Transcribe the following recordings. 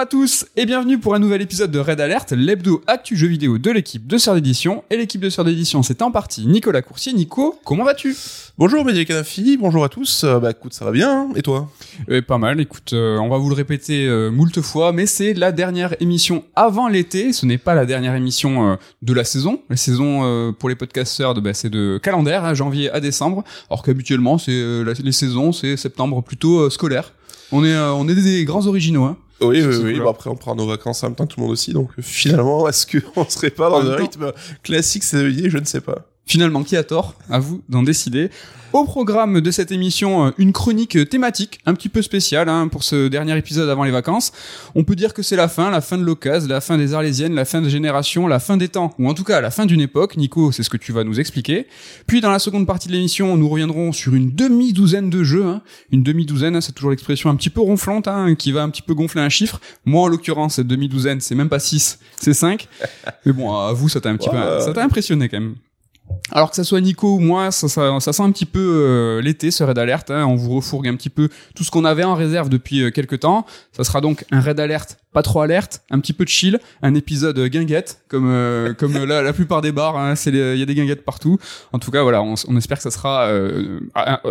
Bonjour à tous et bienvenue pour un nouvel épisode de Red Alert, l'hebdo actu jeu vidéo de l'équipe de Sœur d'édition. Et l'équipe de Sœur d'édition, c'est en partie Nicolas Coursier. Nico, comment vas-tu? Bonjour Média Canafi, bonjour à tous. Euh, bah écoute, ça va bien, hein et toi? Euh, Pas mal, écoute, euh, on va vous le répéter euh, moult fois, mais c'est la dernière émission avant l'été. Ce n'est pas la dernière émission euh, de la saison. La saison euh, pour les podcasteurs, bah, c'est de calendaire, hein, janvier à décembre. Alors qu'habituellement, c'est euh, les saisons, c'est septembre plutôt scolaire. On est, euh, on est des, des grands originaux. Hein. Oui, oui. Bon, après, on prend nos vacances en même temps que tout le monde aussi, donc finalement, est-ce qu'on serait pas dans un rythme classique saisonnier Je ne sais pas. Finalement, qui a tort À vous d'en décider. Au programme de cette émission, euh, une chronique thématique un petit peu spéciale hein, pour ce dernier épisode avant les vacances. On peut dire que c'est la fin, la fin de l'occasion, la fin des Arlésiennes, la fin de génération, la fin des temps, ou en tout cas la fin d'une époque. Nico, c'est ce que tu vas nous expliquer. Puis dans la seconde partie de l'émission, nous reviendrons sur une demi-douzaine de jeux. hein. Une demi-douzaine, hein, c'est toujours l'expression un petit peu ronflante, hein, qui va un petit peu gonfler un chiffre. Moi, en l'occurrence, cette demi-douzaine, c'est même pas 6, c'est 5. Mais bon, à vous, ça t'a un petit peu, ça t'a impressionné quand même. Alors que ça soit Nico ou moi, ça, sent un petit peu euh, l'été, ce raid alert. Hein, on vous refourgue un petit peu tout ce qu'on avait en réserve depuis euh, quelques temps. Ça sera donc un raid alert, pas trop alerte, un petit peu de chill, un épisode euh, guinguette, comme euh, comme euh, la, la plupart des bars. hein, c'est il y a des guinguettes partout. En tout cas, voilà, on, on espère que ça sera euh,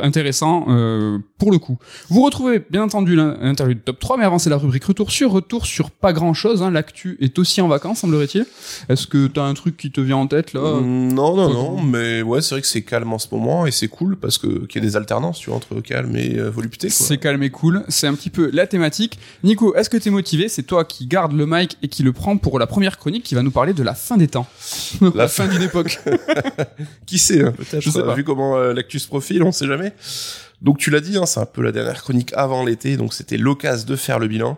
intéressant euh, pour le coup. Vous retrouvez bien entendu l'in- l'interview de top 3, mais avant c'est la rubrique retour sur retour sur pas grand chose. Hein, L'actu est aussi en vacances, semblerait-il. Est-ce que t'as un truc qui te vient en tête là? Mm, non, non, non, mais ouais, c'est vrai que c'est calme en ce moment et c'est cool parce que qu'il y a des alternances, tu vois, entre calme et euh, volupté. C'est calme et cool, c'est un petit peu la thématique. Nico, est-ce que t'es motivé? C'est toi qui garde le mic et qui le prend pour la première chronique qui va nous parler de la fin des temps. la fin d'une époque. Qui sait, hein, peut-être. Je sais euh, pas. Vu comment euh, l'actu se profile, on sait jamais. Donc tu l'as dit, hein, c'est un peu la dernière chronique avant l'été, donc c'était l'occasion de faire le bilan.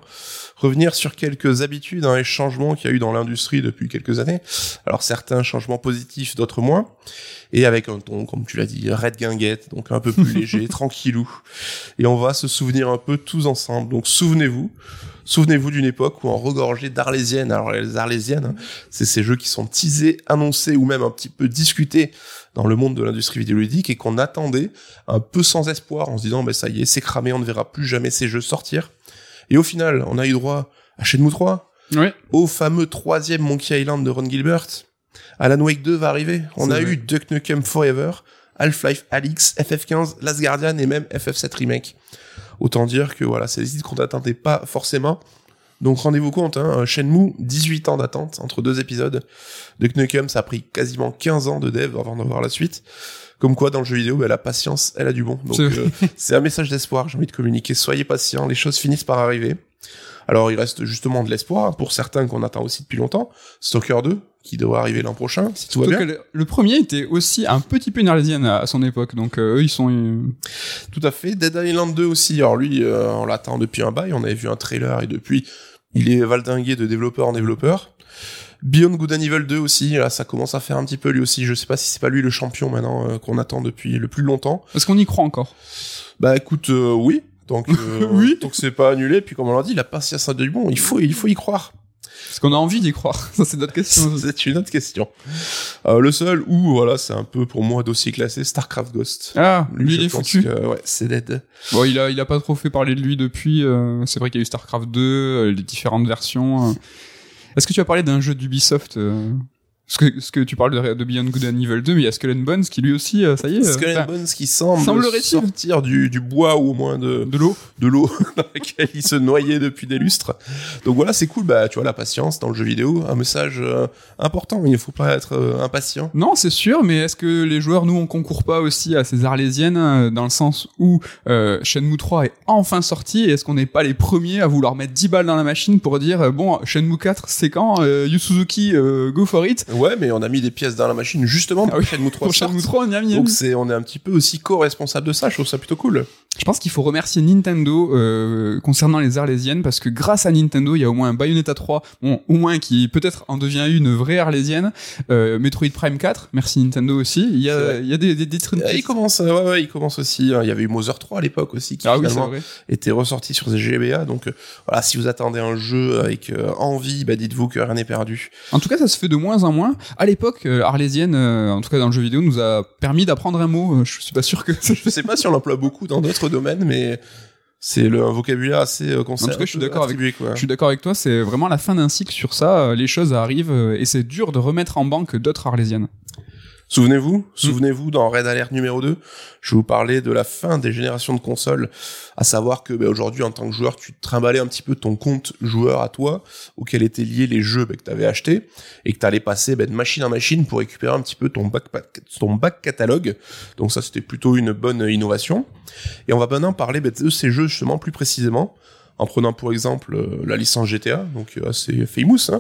Revenir sur quelques habitudes hein, et changements qu'il y a eu dans l'industrie depuis quelques années. Alors certains changements positifs, d'autres moins. Et avec un ton, comme tu l'as dit, red guinguette, donc un peu plus léger, tranquillou. Et on va se souvenir un peu tous ensemble. Donc souvenez-vous, souvenez-vous d'une époque où on regorgeait d'arlésiennes. Alors les arlésiennes, hein, c'est ces jeux qui sont teasés, annoncés ou même un petit peu discutés dans le monde de l'industrie vidéoludique et qu'on attendait un peu sans espoir en se disant bah ça y est c'est cramé on ne verra plus jamais ces jeux sortir et au final on a eu droit à Shenmue 3 ouais. au fameux troisième Monkey Island de Ron Gilbert Alan Wake 2 va arriver on a vrai. eu Duck Nukem Forever Half-Life Alyx FF15 Last Guardian et même FF7 Remake autant dire que voilà c'est des titres qu'on n'attendait pas forcément donc rendez-vous compte, hein, Shenmue, 18 ans d'attente entre deux épisodes. Duck Nukem, ça a pris quasiment 15 ans de dev avant de voir la suite. Comme quoi, dans le jeu vidéo, bah, la patience, elle a du bon. Donc C'est euh, c'est un message d'espoir, j'ai envie de communiquer. Soyez patients, les choses finissent par arriver. Alors il reste justement de l'espoir pour certains qu'on attend aussi depuis longtemps. Stalker 2, qui devrait arriver l'an prochain, si tout va bien. que le, premier était aussi un petit peu à, son époque, donc euh, eux ils sont... euh, Tout à fait. Dead Island 2 aussi. Alors lui, euh, on l'attend depuis un bail. On avait vu un trailer et depuis, il est valdingué de développeur en développeur. Beyond Good and Evil 2 aussi. Là, ça commence à faire un petit peu lui aussi. Je sais pas si c'est pas lui le champion maintenant euh, qu'on attend depuis le plus longtemps. Parce qu'on y croit encore. Bah écoute, euh, oui. Donc euh, Oui. Donc c'est pas annulé. Puis comme on l'a dit, la patience a du bon. Il faut, il faut y croire. Parce qu'on a envie d'y croire. Ça c'est notre question. C'est une autre question. Euh, le seul où voilà, c'est un peu pour moi dossier classé, Starcraft Ghost. Ah, lui, il est foutu. que, ouais, c'est dead. Bon, il a, il a pas trop fait parler de lui depuis. euh, c'est vrai qu'il y a eu StarCraft 2, euh, les différentes versions. euh. Est-ce que tu as parlé d'un jeu d'Ubisoft Parce que, ce que tu parles de, de Beyond Good and Evil 2, mais il y a Skull and Bones qui lui aussi, euh, ça y est. euh, Skull and Bones qui semble sortir du, du bois ou au moins de, de l'eau. de l'eau dans laquelle il se noyait depuis des lustres. Donc voilà, c'est cool. Bah, tu vois, la patience dans le jeu vidéo, un message euh, important. Il ne faut pas être euh, impatient. Non, c'est sûr, mais est-ce que les joueurs, nous, on concourt pas aussi à ces arlésiennes, dans le sens où euh, Shenmue 3 est enfin sorti, et est-ce qu'on n'est pas les premiers à vouloir mettre 10 balles dans la machine pour dire, bon, Shenmue 4, c'est quand euh, Yu Suzuki, go for it? Ouais, mais on a mis des pièces dans la machine justement pour Ah oui, que Shenmue 3 Pour sorte. Shenmue 3, on y a mis. Donc c'est, on est un petit peu aussi co-responsable de ça. Je trouve ça plutôt cool. Je pense qu'il faut remercier Nintendo euh, concernant les Arlésiennes parce que grâce à Nintendo, il y a au moins un Bayonetta 3, bon, au moins qui peut-être en devient une vraie Arlésienne, euh, Metroid Prime 4, merci Nintendo aussi. Il y a, vrai. il y a des, des, il commence, ouais, ouais, il commence aussi. hein. Il y avait eu Mother 3 à l'époque aussi qui Ah finalement était ressorti sur GBA. Donc euh, voilà, si vous attendez un jeu avec envie, bah dites-vous que rien n'est perdu. En tout cas, ça se fait de moins en moins. À l'époque, euh, Arlésienne, euh, en tout cas dans le jeu vidéo, nous a permis d'apprendre un mot. Euh, Je suis pas sûr que. Je sais pas si on l'emploie beaucoup dans d'autres domaines, mais c'est le un vocabulaire assez euh, En tout cas, je suis d'accord avec- quoi. Je suis d'accord avec toi, c'est vraiment la fin d'un cycle sur ça. Les choses arrivent et c'est dur de remettre en banque d'autres arlésiennes. Souvenez-vous, souvenez-vous dans Red Alert numéro 2, je vous parlais de la fin des générations de consoles, à savoir que bah, aujourd'hui en tant que joueur, tu trimballais un petit peu ton compte joueur à toi, auquel étaient liés les jeux bah, que tu avais achetés, et que tu allais passer bah, de machine en machine pour récupérer un petit peu ton back, ton back catalogue. Donc ça c'était plutôt une bonne innovation. Et on va maintenant parler de ces jeux justement plus précisément, en prenant pour exemple euh, la licence GTA, donc euh, assez famous. Hein.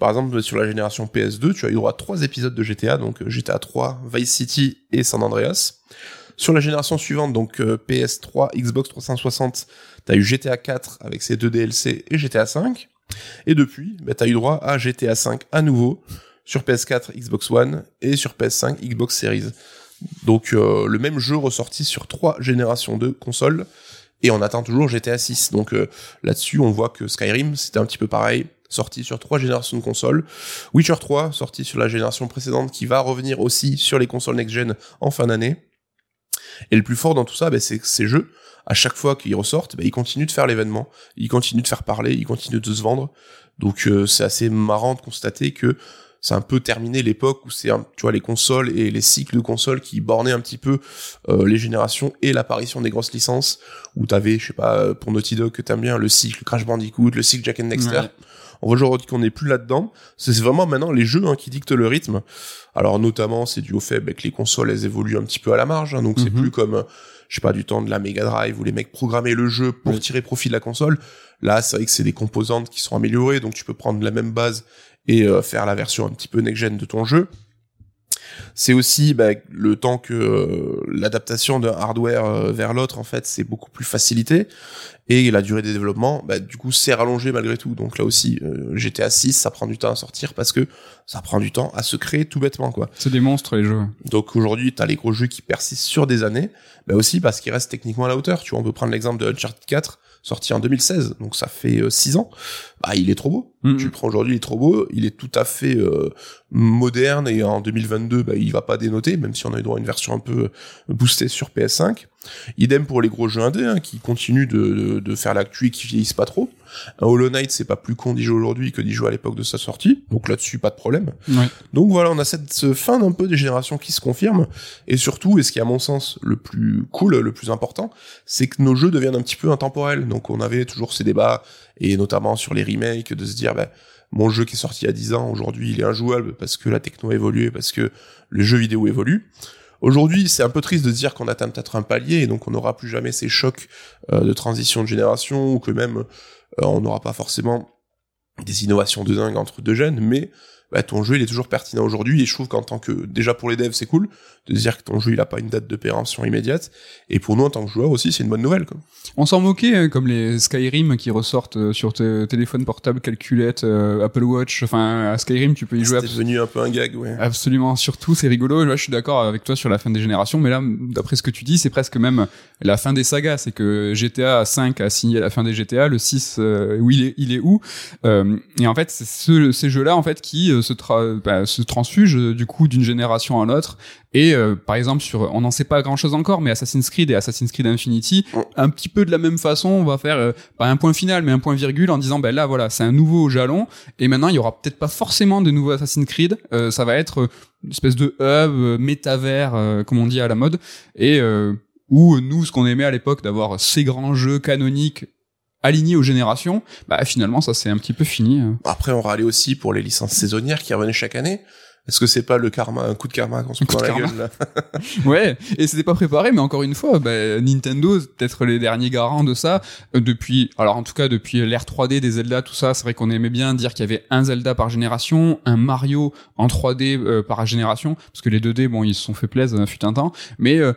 Par exemple, sur la génération PS2, tu as eu droit à trois épisodes de GTA, donc euh, GTA 3, Vice City et San Andreas. Sur la génération suivante, donc euh, PS3, Xbox 360, tu as eu GTA 4 avec ses deux DLC et GTA 5. Et depuis, bah, tu as eu droit à GTA 5 à nouveau sur PS4, Xbox One et sur PS5, Xbox Series. Donc euh, le même jeu ressorti sur trois générations de consoles et on attend toujours GTA 6. Donc euh, là-dessus, on voit que Skyrim, c'était un petit peu pareil, sorti sur trois générations de consoles. Witcher 3, sorti sur la génération précédente, qui va revenir aussi sur les consoles next-gen en fin d'année. Et le plus fort dans tout ça, bah, c'est que ces jeux, à chaque fois qu'ils ressortent, bah, ils continuent de faire l'événement, ils continuent de faire parler, ils continuent de se vendre. Donc euh, c'est assez marrant de constater que c'est un peu terminé l'époque où c'est tu vois les consoles et les cycles de consoles qui bornaient un petit peu euh, les générations et l'apparition des grosses licences où t'avais je sais pas euh, pour Naughty Dog que t'aimes bien le cycle Crash Bandicoot le cycle Jack and Dexter Ouais. on voit aujourd'hui qu'on n'est plus là-dedans c'est c'est vraiment maintenant les jeux hein, qui dictent le rythme alors notamment c'est dû au fait bah, que les consoles elles évoluent un petit peu à la marge hein, donc c'est Mhm. plus comme euh, je sais pas du temps de la Mega Drive où les mecs programmaient le jeu pour Oui. tirer profit de la console là c'est vrai que c'est des composantes qui sont améliorées donc tu peux prendre la même base et euh, faire la version un petit peu next-gen de ton jeu. C'est aussi bah, le temps que euh, l'adaptation d'un hardware euh, vers l'autre, en fait, c'est beaucoup plus facilité. Et la durée des développements, bah, du coup, c'est rallongé malgré tout. Donc là aussi, euh, GTA 6, ça prend du temps à sortir parce que ça prend du temps à se créer tout bêtement, quoi. C'est des monstres les jeux. Donc aujourd'hui, t'as les gros jeux qui persistent sur des années, mais aussi parce qu'ils restent techniquement à la hauteur. Tu vois, on peut prendre l'exemple de Uncharted 4, sorti en 2016, donc ça fait 6 ans. Bah, il est trop beau. Mhm. Tu le prends aujourd'hui, il est trop beau. Il est tout à fait euh, moderne et en 2022, bah, il va pas dénoter, même si on a eu droit à une version un peu boostée sur PS5. Idem pour les gros jeux indés, hein, qui continuent de, de, de faire l'actu et qui vieillissent pas trop. Un Hollow Knight, c'est pas plus con d'y jouer aujourd'hui que d'y jouer à l'époque de sa sortie, donc là-dessus, pas de problème. Ouais. Donc voilà, on a cette ce fin d'un peu des générations qui se confirme, et surtout, et ce qui est à mon sens le plus cool, le plus important, c'est que nos jeux deviennent un petit peu intemporels. Donc on avait toujours ces débats, et notamment sur les remakes, de se dire, bah, mon jeu qui est sorti il y a 10 ans, aujourd'hui il est injouable parce que la techno a évolué, parce que le jeu vidéo évolue. Aujourd'hui, c'est un peu triste de dire qu'on atteint peut-être un palier et donc on n'aura plus jamais ces chocs euh, de transition de génération ou que même euh, on n'aura pas forcément des innovations de dingue entre deux gènes, mais bah, ton jeu il est toujours pertinent aujourd'hui et je trouve qu'en tant que déjà pour les devs c'est cool de dire que ton jeu il a pas une date de péremption immédiate et pour nous en tant que joueur aussi c'est une bonne nouvelle quoi. On s'en moquait, hein, comme les Skyrim qui ressortent euh, sur tes téléphones portables, calculettes, euh, Apple Watch. Enfin, à Skyrim, tu peux y jouer C'était devenu un peu un gag ouais. Absolument, surtout c'est rigolo. Là, je suis d'accord avec toi sur la fin des générations, mais là, d'après ce que tu dis, c'est presque même la fin des sagas. C'est que GTA 5 a signé la fin des GTA, le 6, euh, où il est, il est où? Euh, Et en fait, c'est ce- ces jeux-là, en fait, qui euh, se, tra- bah, se transfugent euh, du coup d'une génération à l'autre. Et euh, par exemple, sur, on n'en sait pas grand-chose encore, mais Assassin's Creed et Assassin's Creed Infinity, Mm. un petit peu de la même façon, on va faire euh, pas un point final, mais un point virgule en disant, ben là, voilà, c'est un nouveau jalon. Et maintenant, il y aura peut-être pas forcément de nouveaux Assassin's Creed. Euh, ça va être euh, une espèce de hub, euh, métavers, euh, comme on dit à la mode, et euh, où nous, ce qu'on aimait à l'époque d'avoir ces grands jeux canoniques alignés aux générations, bah finalement, ça c'est un petit peu fini. Après on râlait aussi pour les licences saisonnières qui revenaient chaque année. Est-ce que c'est pas le karma, un coup de karma qu'on se Un prend la karma. gueule là? Ouais, et c'était pas préparé, mais encore une fois, bah, Nintendo, peut-être les derniers garants de ça, euh, depuis, alors en tout cas depuis l'ère 3D des Zelda, tout ça, c'est vrai qu'on aimait bien dire qu'il y avait un Zelda par génération, un Mario en 3D euh, par génération, parce que les 2D, bon, ils se sont fait plaisir, euh, fut un temps, mais euh,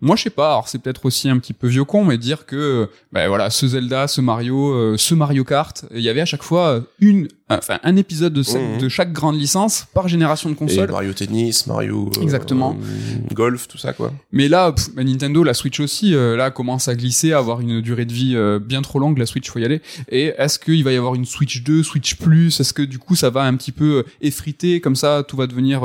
moi je sais pas, alors c'est peut-être aussi un petit peu vieux con, mais dire que, bah voilà, ce Zelda, ce Mario, euh, ce Mario Kart, il y avait à chaque fois une, enfin un épisode de, chaque- de chaque grande licence par génération de Et console. Mario Tennis, Mario euh, Exactement. euh, golf, tout ça quoi. Mais là, pff, bah, Nintendo, la Switch aussi, euh, là commence à glisser, à avoir une durée de vie bien trop longue. La Switch, faut y aller. Et est-ce qu'il va y avoir une Switch 2, Switch Plus? Est-ce que du coup, ça va un petit peu effriter? Comme ça Tout va devenir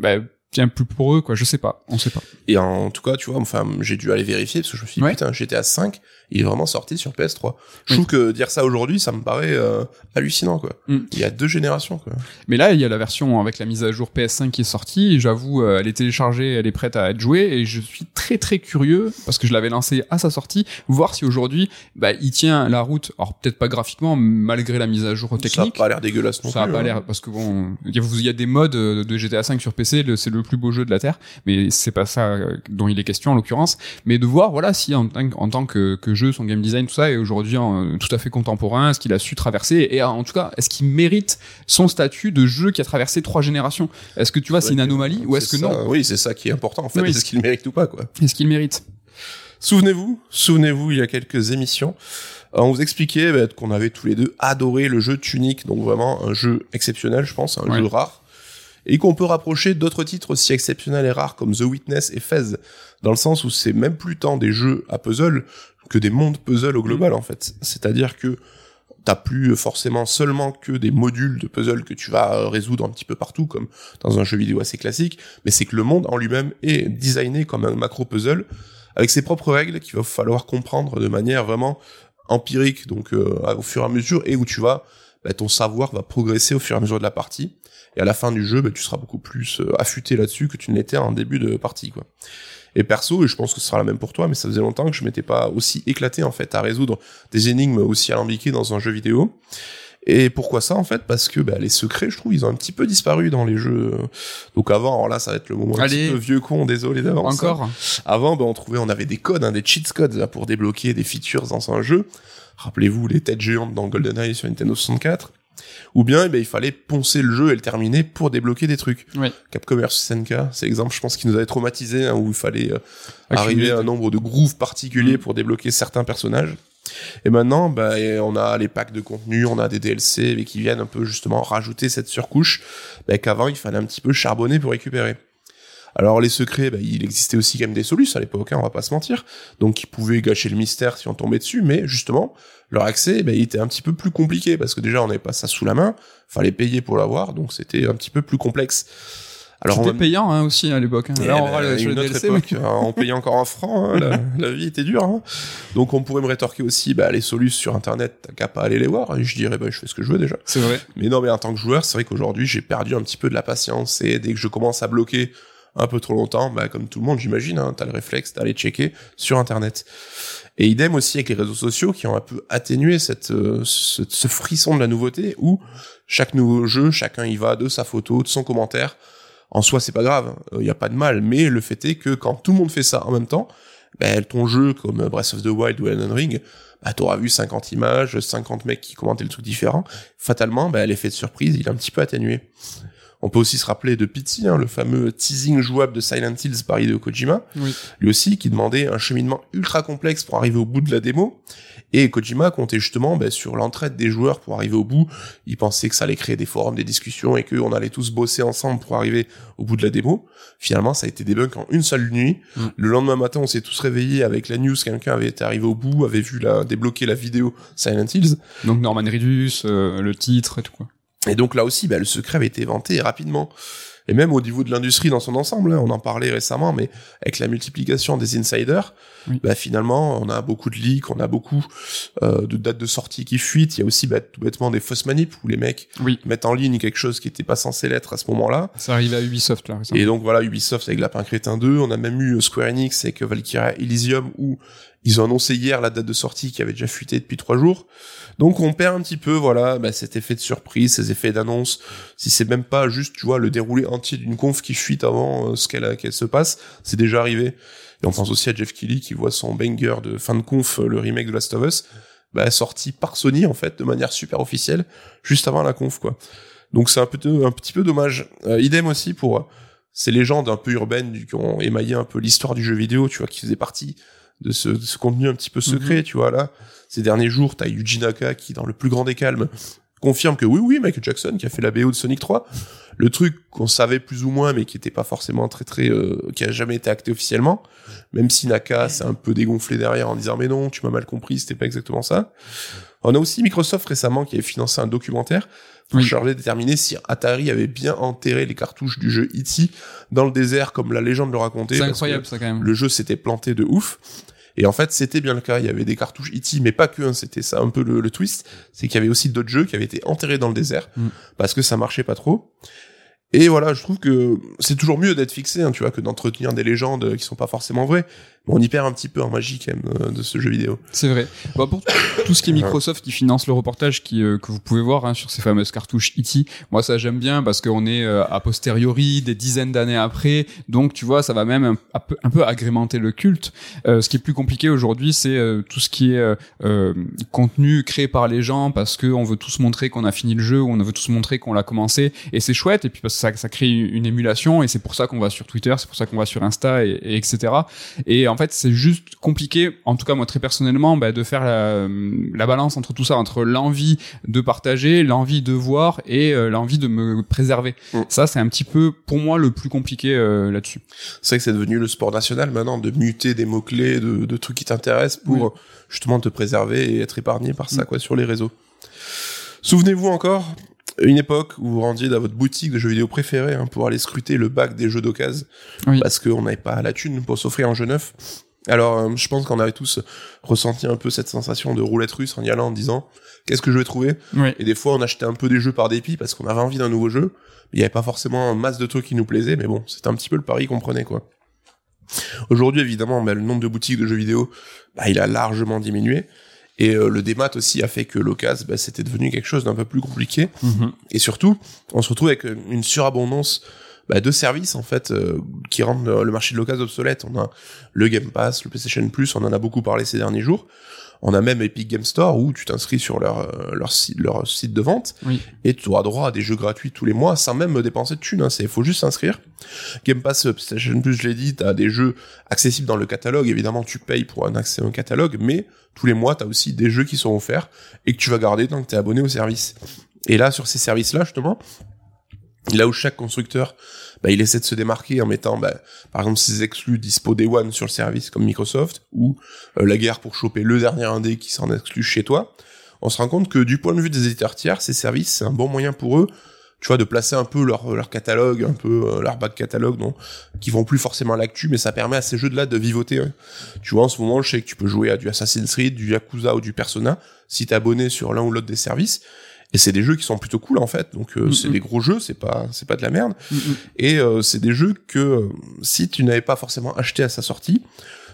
bah, tient plus pour eux, quoi. Je sais pas, on sait pas. Et en tout cas, tu vois, enfin, j'ai dû aller vérifier parce que je me suis dit, Ouais. putain, GTA 5, il est vraiment sorti sur PS3. Je Oui. trouve que dire ça aujourd'hui, ça me paraît euh, hallucinant, quoi. Mm. Il y a deux générations, quoi. Mais là, il y a la version avec la mise à jour PS5 qui est sortie. J'avoue, euh, elle est téléchargée, elle est prête à être jouée, et je suis très très curieux parce que je l'avais lancé à sa sortie, voir si aujourd'hui, bah, il tient la route. Alors peut-être pas graphiquement, malgré la mise à jour Ça a technique. pas l'air dégueulasse non Ça a plus. pas hein. l'air parce que bon, il y a- a des modes euh, de GTA 5 sur PC, c'est le plus beau jeu de la terre, mais c'est pas ça euh, dont il est question en l'occurrence. Mais de voir, voilà, si en, tant que- en tant que, que jeu, son game design, tout ça est aujourd'hui euh, tout à fait contemporain, est-ce qu'il a su traverser et en tout cas, est-ce qu'il mérite son statut de jeu qui a traversé trois générations? Est-ce que tu vois, c'est une anomalie ou est-ce que non? Oui, c'est ça qui est important, en fait. Oui. Est-ce qu'il le mérite ou pas, quoi? Est-ce qu'il mérite? Souvenez-vous, souvenez-vous, il y a quelques émissions, euh, on vous expliquait bah, qu'on avait tous les deux adoré le jeu Tunic, donc vraiment un jeu exceptionnel, je pense, un Ouais. jeu rare, et qu'on peut rapprocher d'autres titres aussi exceptionnels et rares comme The Witness et Fez, dans le sens où c'est même plus tant des jeux à puzzle que des mondes puzzle au global, en fait. C'est-à-dire que t'as plus forcément seulement que des modules de puzzle que tu vas résoudre un petit peu partout, comme dans un jeu vidéo assez classique, mais c'est que le monde en lui-même est designé comme un macro puzzle avec ses propres règles qu'il va falloir comprendre de manière vraiment empirique, donc euh, au fur et à mesure, et où tu vas, bah, ton savoir va progresser au fur et à mesure de la partie, et à la fin du jeu, bah, tu seras beaucoup plus euh, affûté là-dessus que tu ne l'étais en début de partie, quoi. Et perso, et je pense que ce sera la même pour toi, mais ça faisait longtemps que je m'étais pas aussi éclaté en fait à résoudre des énigmes aussi alambiquées dans un jeu vidéo. Et pourquoi ça en fait? Parce que bah, les secrets, je trouve, ils ont un petit peu disparu dans les jeux. Donc avant, alors là, ça va être le moment un Allez. petit peu vieux con, désolé d'avance. Encore? Avant, ben, on trouvait, on avait des codes, hein, des cheat codes là, pour débloquer des features dans un jeu. Rappelez-vous les têtes géantes dans GoldenEye sur Nintendo 64. Ou bien, eh ben, il fallait poncer le jeu et le terminer pour débloquer des trucs. Oui. Capcom vs SNK, c'est l'exemple, je pense, qui nous avait traumatisé, hein, où il fallait euh, Accumuler arriver à un nombre de grooves particuliers Mm. pour débloquer certains personnages. Et maintenant, bah, on a les packs de contenu, on a des DLC mais qui viennent un peu justement rajouter cette surcouche bah, qu'avant il fallait un petit peu charbonner pour récupérer. Alors les secrets, bah, il existait aussi quand même des solutions à l'époque, hein, on va pas se mentir, donc qui pouvaient gâcher le mystère si on tombait dessus, mais justement leur accès, bah, il était un petit peu plus compliqué parce que déjà on n'avait pas ça sous la main, fallait payer pour l'avoir, donc c'était un petit peu plus complexe. Alors on C'était va payant hein, aussi à l'époque. hein. eh Là, on ben, sur le DLC, époque, mais- hein, on payait encore un franc, hein, la, la vie était dure. hein. Donc on pourrait me rétorquer aussi, bah, les solutions sur internet, t'as qu'à pas aller les voir, et je dirais, bah, je fais ce que je veux déjà. C'est vrai. Mais non, mais en tant que joueur, c'est vrai qu'aujourd'hui, j'ai perdu un petit peu de la patience, et dès que je commence à bloquer un peu trop longtemps, bah, comme tout le monde, j'imagine, hein, t'as le réflexe d'aller checker sur internet. Et idem aussi avec les réseaux sociaux qui ont un peu atténué cette, euh, ce, frisson de la nouveauté où chaque nouveau jeu, chacun y va de sa photo, de son commentaire. En soi, c'est pas grave, il y a pas de mal, mais le fait est que quand tout le monde fait ça en même temps, ben, ton jeu comme Breath of the Wild ou Elden Ring, bah, t'auras vu 50 images, 50 mecs qui commentaient le truc différent. Fatalement, ben, l'effet de surprise, il est un petit peu atténué. On peut aussi se rappeler de Pity, hein, le fameux teasing jouable de Silent Hills par Hideo Kojima, Oui. lui aussi qui demandait un cheminement ultra complexe pour arriver au bout de la démo. Et Kojima comptait justement ben, sur l'entraide des joueurs pour arriver au bout. Il pensait que ça allait créer des forums, des discussions et qu'on allait tous bosser ensemble pour arriver au bout de la démo. Finalement, ça a été débunk en une seule nuit. Mm. Le lendemain matin, on s'est tous réveillés avec la news. Quelqu'un avait été arrivé au bout, avait vu la, débloquer la vidéo Silent Hills. Donc Norman Reedus, euh, le titre et tout quoi. Et donc là aussi, bah, le secret avait été éventé rapidement. Et même au niveau de l'industrie dans son ensemble, hein, on en parlait récemment, mais avec la multiplication des insiders, Oui. bah, finalement, on a beaucoup de leaks, on a beaucoup euh, de dates de sortie qui fuitent. Il y a aussi bah, tout bêtement des fausses manips où les mecs Oui. mettent en ligne quelque chose qui n'était pas censé l'être à ce moment-là. Ça arrive à Ubisoft là récemment. Et donc voilà, Ubisoft avec Lapin Crétin 2, on a même eu euh, Square Enix avec Valkyria Elysium où ils ont annoncé hier la date de sortie qui avait déjà fuité depuis trois jours. Donc on perd un petit peu, voilà, bah, cet effet de surprise, ces effets d'annonce. Si c'est même pas juste, tu vois, le déroulé entier d'une conf qui fuite avant euh, ce qu'elle qu'elle se passe, c'est déjà arrivé. Et on pense aussi à Jeff Keighley qui voit son banger de fin de conf, euh, le remake de Last of Us, bah, sorti par Sony en fait, de manière super officielle, juste avant la conf, quoi. Donc c'est un, un petit peu dommage. Euh, idem aussi pour euh, ces légendes un peu urbaines qui ont émaillé un peu l'histoire du jeu vidéo, tu vois, qui faisait partie de ce, de ce contenu un petit peu secret, tu vois, là. Ces derniers jours, t'as Yuji Naka qui, dans le plus grand des calmes, confirme que oui, oui, Michael Jackson qui a fait la BO de Sonic 3, le truc qu'on savait plus ou moins, mais qui était pas forcément très très, euh, qui a jamais été acté officiellement, même si Naka s'est un peu dégonflé derrière en disant mais non, tu m'as mal compris, c'était pas exactement ça. On a aussi Microsoft récemment qui avait financé un documentaire pour Oui. charger de déterminer si Atari avait bien enterré les cartouches du jeu E.T. dans le désert comme la légende le racontait. C'est incroyable ça quand même. Le jeu s'était planté de ouf. Et en fait, c'était bien le cas. Il y avait des cartouches E.T., mais pas que. hein. C'était ça un peu le, le twist. C'est qu'il y avait aussi d'autres jeux qui avaient été enterrés dans le désert Mm. parce que ça marchait pas trop. Et voilà, je trouve que c'est toujours mieux d'être fixé, hein, tu vois, que d'entretenir des légendes qui sont pas forcément vraies. On y perd un petit peu en magie quand même euh, de ce jeu vidéo. C'est vrai. Bah, pour tout ce qui est Microsoft qui finance le reportage qui, euh, que vous pouvez voir hein, sur ces fameuses cartouches E.T., moi ça j'aime bien parce qu'on est euh, a posteriori, des dizaines d'années après, donc tu vois ça va même un, un peu, un peu agrémenter le culte. Euh, ce qui est plus compliqué aujourd'hui c'est euh, tout ce qui est euh, euh, contenu créé par les gens parce que on veut tous montrer qu'on a fini le jeu ou on veut tous montrer qu'on l'a commencé et c'est chouette et puis parce que ça, ça crée une émulation et c'est pour ça qu'on va sur Twitter, c'est pour ça qu'on va sur Insta et, et etc. Et en fait, c'est juste compliqué, en tout cas moi très personnellement, bah, de faire la, la balance entre tout ça, entre l'envie de partager, l'envie de voir et euh, l'envie de me préserver. Mm. Ça, c'est un petit peu pour moi le plus compliqué euh, là-dessus. C'est vrai que c'est devenu le sport national maintenant de muter des mots-clés, de, de trucs qui t'intéressent pour Oui. euh, justement te préserver et être épargné par ça, Mm. quoi, sur les réseaux. Souvenez-vous encore, une époque où vous rendiez dans votre boutique de jeux vidéo préférée hein, pour aller scruter le bac des jeux d'occasion Oui. parce qu'on n'avait pas la thune pour s'offrir un jeu neuf. Alors, euh, je pense qu'on avait tous ressenti un peu cette sensation de roulette russe en y allant en disant qu'est-ce que je vais trouver? Oui. Et des fois, on achetait un peu des jeux par dépit parce qu'on avait envie d'un nouveau jeu. Il n'y avait pas forcément un masse de trucs qui nous plaisaient, mais bon, c'était un petit peu le pari qu'on prenait, quoi. Aujourd'hui, évidemment, bah, le nombre de boutiques de jeux vidéo, bah, il a largement diminué. Et euh, le démat aussi a fait que l'occasion, bah, c'était devenu quelque chose d'un peu plus compliqué. Mhm. Et surtout, on se retrouve avec une surabondance bah, de services en fait euh, qui rendent le marché de l'occasion obsolète. On a le Game Pass, le PlayStation Plus, on en a beaucoup parlé ces derniers jours. On a même Epic Game Store où tu t'inscris sur leur euh, leur site leur site de vente Oui. et tu auras droit à des jeux gratuits tous les mois sans même dépenser de thunes. Hein. C'est faut juste s'inscrire. Game Pass, PlayStation Plus, je l'ai dit, t'as des jeux accessibles dans le catalogue. Évidemment, tu payes pour un accès au catalogue, mais tous les mois, t'as aussi des jeux qui sont offerts et que tu vas garder tant que t'es abonné au service. Et là, sur ces services-là, justement, là où chaque constructeur, bah, il essaie de se démarquer en mettant, bah, par exemple, ses exclus dispo Day One sur le service comme Microsoft, ou euh, la guerre pour choper le dernier indé qui s'en exclut chez toi, on se rend compte que du point de vue des éditeurs tiers, ces services, c'est un bon moyen pour eux, tu vois, de placer un peu leur, leur catalogue, un peu euh, leur back catalogue, non, qui vont plus forcément à l'actu, mais ça permet à ces jeux-là de vivoter. hein. Tu vois, en ce moment, je sais que tu peux jouer à du Assassin's Creed, du Yakuza ou du Persona, si t'es abonné sur l'un ou l'autre des services. Et c'est des jeux qui sont plutôt cool en fait. Donc euh, Mhm. c'est des gros jeux, c'est pas c'est pas de la merde. Mhm. Et euh, c'est des jeux que euh, si tu n'avais pas forcément acheté à sa sortie,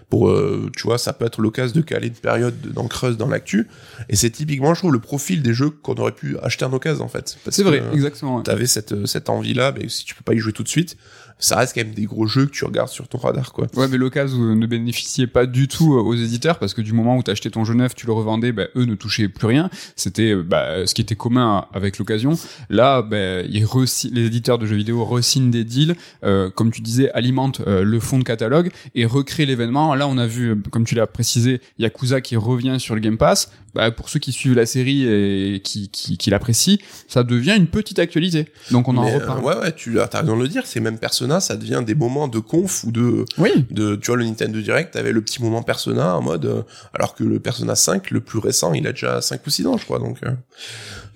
pour euh, tu vois, ça peut être l'occasion de caler une période de- dans creuse dans l'actu. Et c'est typiquement, je trouve, le profil des jeux qu'on aurait pu acheter en occasion en fait. C'est vrai, exactement. ouais. T'avais cette cette envie là, mais si tu peux pas y jouer tout de suite, ça reste quand même des gros jeux que tu regardes sur ton radar quoi. Ouais, mais l'occasion ne bénéficiait pas du tout euh, aux éditeurs parce que du moment où tu achetais ton jeu neuf, tu le revendais, bah, eux ne touchaient plus rien. C'était euh, bah, ce qui était commun avec l'occasion. Là, bah, ils les éditeurs de jeux vidéo resignent des deals, euh, comme tu disais, alimentent euh, le fond de catalogue et recréent l'événement. Là, on a vu, comme tu l'as précisé, Yakuza qui revient sur le Game Pass. Bah, pour ceux qui suivent la série et qui, qui, qui l'apprécient, ça devient une petite actualité. Donc on en euh, reparle. ouais ouais, tu as raison de le dire, ces mêmes Persona, ça devient des moments de conf ou de Oui, de tu vois le Nintendo Direct t'avais le petit moment Persona en mode euh, alors que le Persona 5 le plus récent il a déjà 5 ou 6 ans je crois. Donc euh,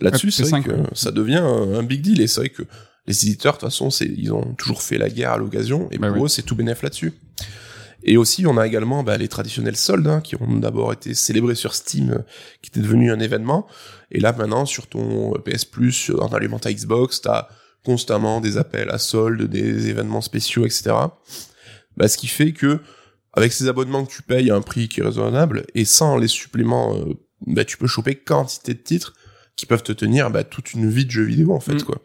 là-dessus Ouais, c'est vrai que ouais. ça devient un, un big deal. Et c'est vrai que les éditeurs de toute façon ils ont toujours fait la guerre à l'occasion. Et Bah pour oui. eux c'est tout bénéf là-dessus. Et aussi on a également bah, les traditionnels soldes hein, qui ont d'abord été célébrés sur Steam euh, qui était devenu un événement. Et là maintenant sur ton PS Plus en allumant ta Xbox t'as constamment des appels à soldes des événements spéciaux etc bah, ce qui fait que avec ces abonnements que tu payes à un prix qui est raisonnable et sans les suppléments, euh, bah, tu peux choper quantité de titres qui peuvent te tenir bah, toute une vie de jeu vidéo en fait Mm. quoi.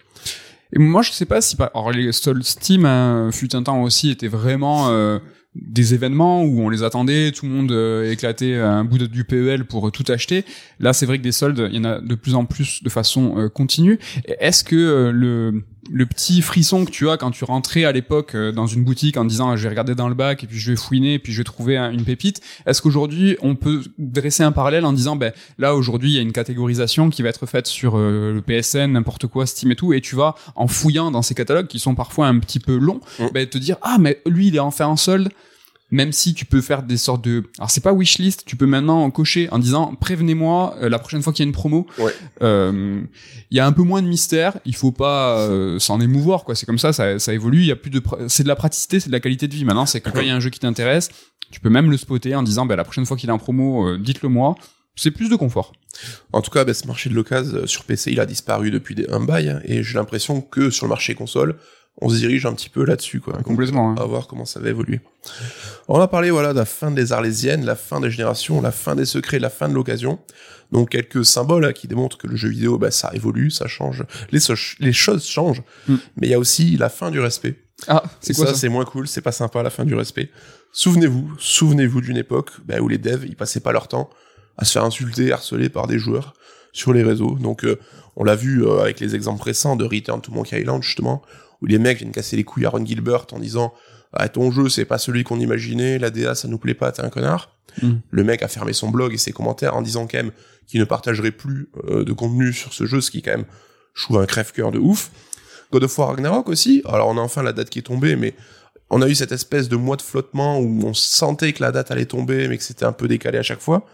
Et moi, je sais pas si pas. Alors, les soldes Steam, hein, fut un temps aussi, étaient vraiment euh, des événements où on les attendait, tout le monde euh, éclatait un bout de, du PEL pour euh, tout acheter. Là, c'est vrai que des soldes, il y en a de plus en plus de façon euh, continue. Est-ce que euh, le le petit frisson que tu as quand tu rentrais à l'époque euh, dans une boutique en disant ah, je vais regarder dans le bac et puis je vais fouiner et puis je vais trouver un- une pépite est-ce qu'aujourd'hui on peut dresser un parallèle en disant ben là aujourd'hui il y a une catégorisation qui va être faite sur euh, le PSN n'importe quoi Steam et tout et tu vas en fouillant dans ces catalogues qui sont parfois un petit peu longs Mm. ben te dire ah mais lui il est enfin en solde même si tu peux faire des sortes de, alors c'est pas wishlist, tu peux maintenant en cocher en disant prévenez-moi euh, la prochaine fois qu'il y a une promo. Ouais. Euh, Il y a un peu moins de mystère, il faut pas euh, s'en émouvoir quoi. C'est comme ça, ça, ça évolue. Il y a plus de, c'est de la praticité, c'est de la qualité de vie. Maintenant, c'est que quand il y a un jeu qui t'intéresse, tu peux même le spotter en disant bah la prochaine fois qu'il est en promo, euh, dites-le moi. C'est plus de confort. En tout cas, bah, ce marché de l'occasion euh, sur PC, il a disparu depuis des- un bail, hein, et j'ai l'impression que sur le marché console, on se dirige un petit peu là-dessus, quoi. Complètement. hein. À voir comment ça va évoluer. On a parlé, voilà, de la fin des Arlésiennes, la fin des générations, la fin des secrets, la fin de l'occasion. Donc, quelques symboles hein, qui démontrent que le jeu vidéo, bah, ça évolue, ça change. Les, so- les choses changent. Mm. Mais il y a aussi la fin du respect. Ah, c'est quoi ça, c'est moins cool, c'est pas sympa la fin du respect. Souvenez-vous, souvenez-vous d'une époque bah, où les devs, ils passaient pas leur temps à se faire insulter, harceler par des joueurs sur les réseaux. Donc euh, on l'a vu euh, avec les exemples récents de Return to Monkey Island justement, où les mecs viennent casser les couilles à Ron Gilbert en disant ah, ton jeu c'est pas celui qu'on imaginait, la DA ça nous plaît pas, t'es un connard. Mm. Le mec a fermé son blog et ses commentaires en disant quand même qu'il ne partagerait plus euh, de contenu sur ce jeu, ce qui quand même, je trouve, un crève-cœur de ouf. God of War Ragnarok aussi. Alors on a enfin la date qui est tombée, mais on a eu cette espèce de mois de flottement où on sentait que la date allait tomber, mais que c'était un peu décalé à chaque fois.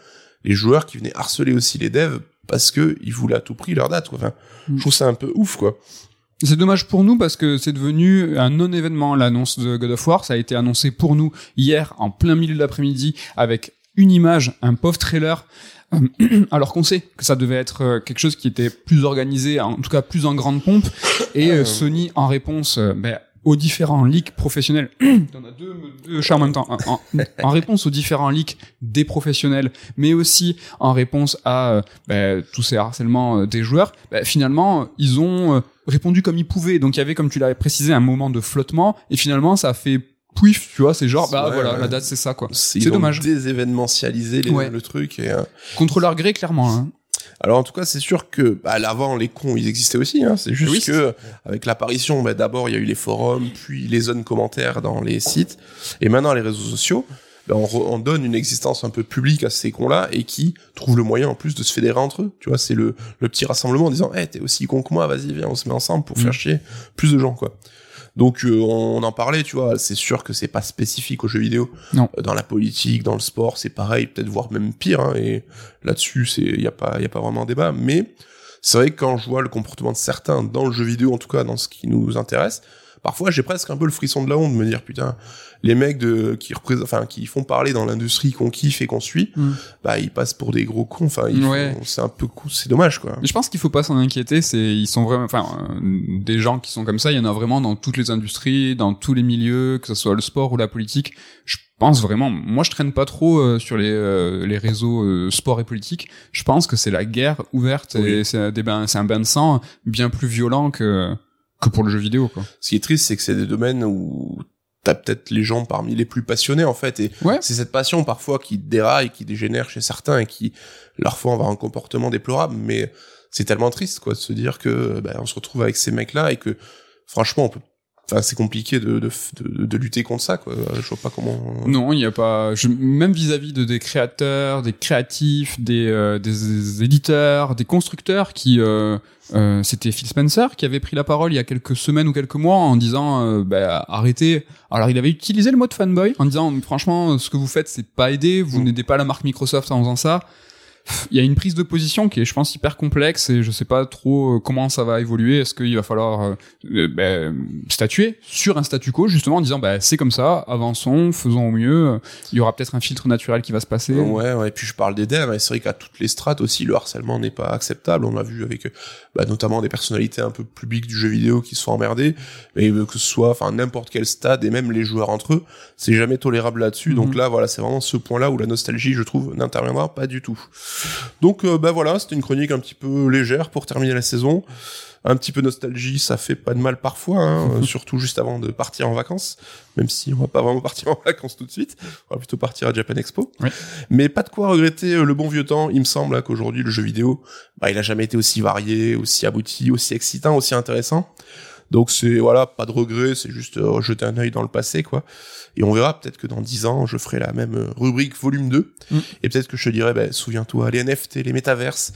Les joueurs qui venaient harceler aussi les devs parce que ils voulaient à tout prix leur date. Quoi. Enfin, Mm. je trouve ça un peu ouf, quoi. C'est dommage pour nous parce que c'est devenu un non-événement l'annonce de God of War. Ça a été annoncé pour nous hier en plein milieu de l'après-midi avec une image, un pauvre trailer. Euh, Alors qu'on sait que ça devait être euh, quelque chose qui était plus organisé, en tout cas plus en grande pompe, et euh, Sony en réponse ben, aux différents leaks professionnels, on a deux, deux chats en même temps, en, en- en réponse aux différents leaks des professionnels, mais aussi en réponse à euh, ben, tous ces harcèlements euh, des joueurs, ben, finalement ils ont euh, répondu comme ils pouvaient. Donc il y avait, comme tu l'avais précisé, un moment de flottement, et finalement ça a fait pouif, tu vois, c'est genre, bah Ouais, voilà, ouais. la date c'est ça quoi. C'est C'est ils ont dommage. Désévénementialisé les- Ouais. le truc. Et, euh, Contre leur gré, clairement. Hein. Alors en tout cas, c'est sûr que bah, à l'avant, les cons, ils existaient aussi. Hein. C'est juste Oui, que avec l'apparition, bah, d'abord il y a eu les forums, puis les zones commentaires dans les sites, et maintenant les réseaux sociaux. bah, on, re- on donne une existence un peu publique à ces cons-là et qui trouvent le moyen en plus de se fédérer entre eux. Tu vois, c'est le, le petit rassemblement en disant, hey, t'es aussi con que moi, vas-y, viens, on se met ensemble pour Mm. faire chier plus de gens, quoi. Donc euh, on en parlait, tu vois, c'est sûr que c'est pas spécifique aux jeux vidéo. Non. Euh, Dans la politique, dans le sport, c'est pareil, peut-être voire même pire. Hein, et là-dessus, c'est y a pas y a pas vraiment débat. Mais c'est vrai que quand je vois le comportement de certains dans le jeu vidéo, en tout cas dans ce qui nous intéresse, parfois j'ai presque un peu le frisson de la honte de me dire putain, les mecs de qui représentent, enfin qui font parler dans l'industrie qu'on kiffe et qu'on suit, Mm. bah ils passent pour des gros cons. Enfin, Ouais. c'est un peu c'est dommage quoi. Mais je pense qu'il faut pas s'en inquiéter. C'est ils sont vraiment, enfin, euh, des gens qui sont comme ça. Il y en a vraiment dans toutes les industries, dans tous les milieux, que ce soit le sport ou la politique. Je pense vraiment. Moi, je traîne pas trop euh, sur les euh, les réseaux euh, sport et politique. Je pense que c'est la guerre ouverte Oui. et c'est un bain de sang bien plus violent que que pour le jeu vidéo, quoi. Ce qui est triste, c'est que c'est des domaines où t'as peut-être les gens parmi les plus passionnés en fait et Ouais. c'est cette passion parfois qui déraille qui dégénère chez certains et qui leur font avoir un comportement déplorable mais c'est tellement triste quoi de se dire que ben, on se retrouve avec ces mecs là et que franchement on peut enfin c'est compliqué de, de, de, de lutter contre ça quoi je vois pas comment Non, il n'y a pas. Je, même vis-à-vis de des créateurs, des créatifs, des, euh, des éditeurs, des constructeurs qui. Euh, euh, C'était Phil Spencer qui avait pris la parole il y a quelques semaines ou quelques mois en disant euh, bah, arrêtez. Alors il avait utilisé le mot de fanboy en disant franchement ce que vous faites c'est pas aider, vous Mm. n'aidez pas la marque Microsoft en faisant ça. Il y a une prise de position qui est, je pense, hyper complexe et je sais pas trop euh, comment ça va évoluer. Est-ce qu'il va falloir euh, euh, ben, statuer sur un statu quo justement en disant bah c'est comme ça, avançons, faisons au mieux. Il y aura peut-être un filtre naturel qui va se passer. Ouais, ouais, et puis je parle des devs, et c'est vrai qu'à toutes les strates aussi, le harcèlement n'est pas acceptable. On l'a vu avec, bah, notamment des personnalités un peu publiques du jeu vidéo qui se sont emmerdées, mais que ce soit, enfin, n'importe quel stade, et même les joueurs entre eux, c'est jamais tolérable là-dessus. Donc Mhm. là, voilà, c'est vraiment ce point-là où la nostalgie, je trouve, n'interviendra pas du tout. Donc, euh, bah voilà, c'était une chronique un petit peu légère pour terminer la saison. Un petit peu nostalgie, ça fait pas de mal parfois, hein, surtout juste avant de partir en vacances, même si on va pas vraiment partir en vacances tout de suite, on va plutôt partir à Japan Expo. Mais pas de quoi regretter euh, le bon vieux temps. Il me semble hein, qu'aujourd'hui, le jeu vidéo, bah, il a jamais été aussi varié, aussi abouti, aussi excitant, aussi intéressant. Donc c'est voilà, pas de regret, c'est juste euh, jeter un œil dans le passé quoi. Et on verra peut-être que dans 10 ans, je ferai la même euh, rubrique volume 2 Mm. et peut-être que je te dirai bah, souviens-toi les NFT, les métaverses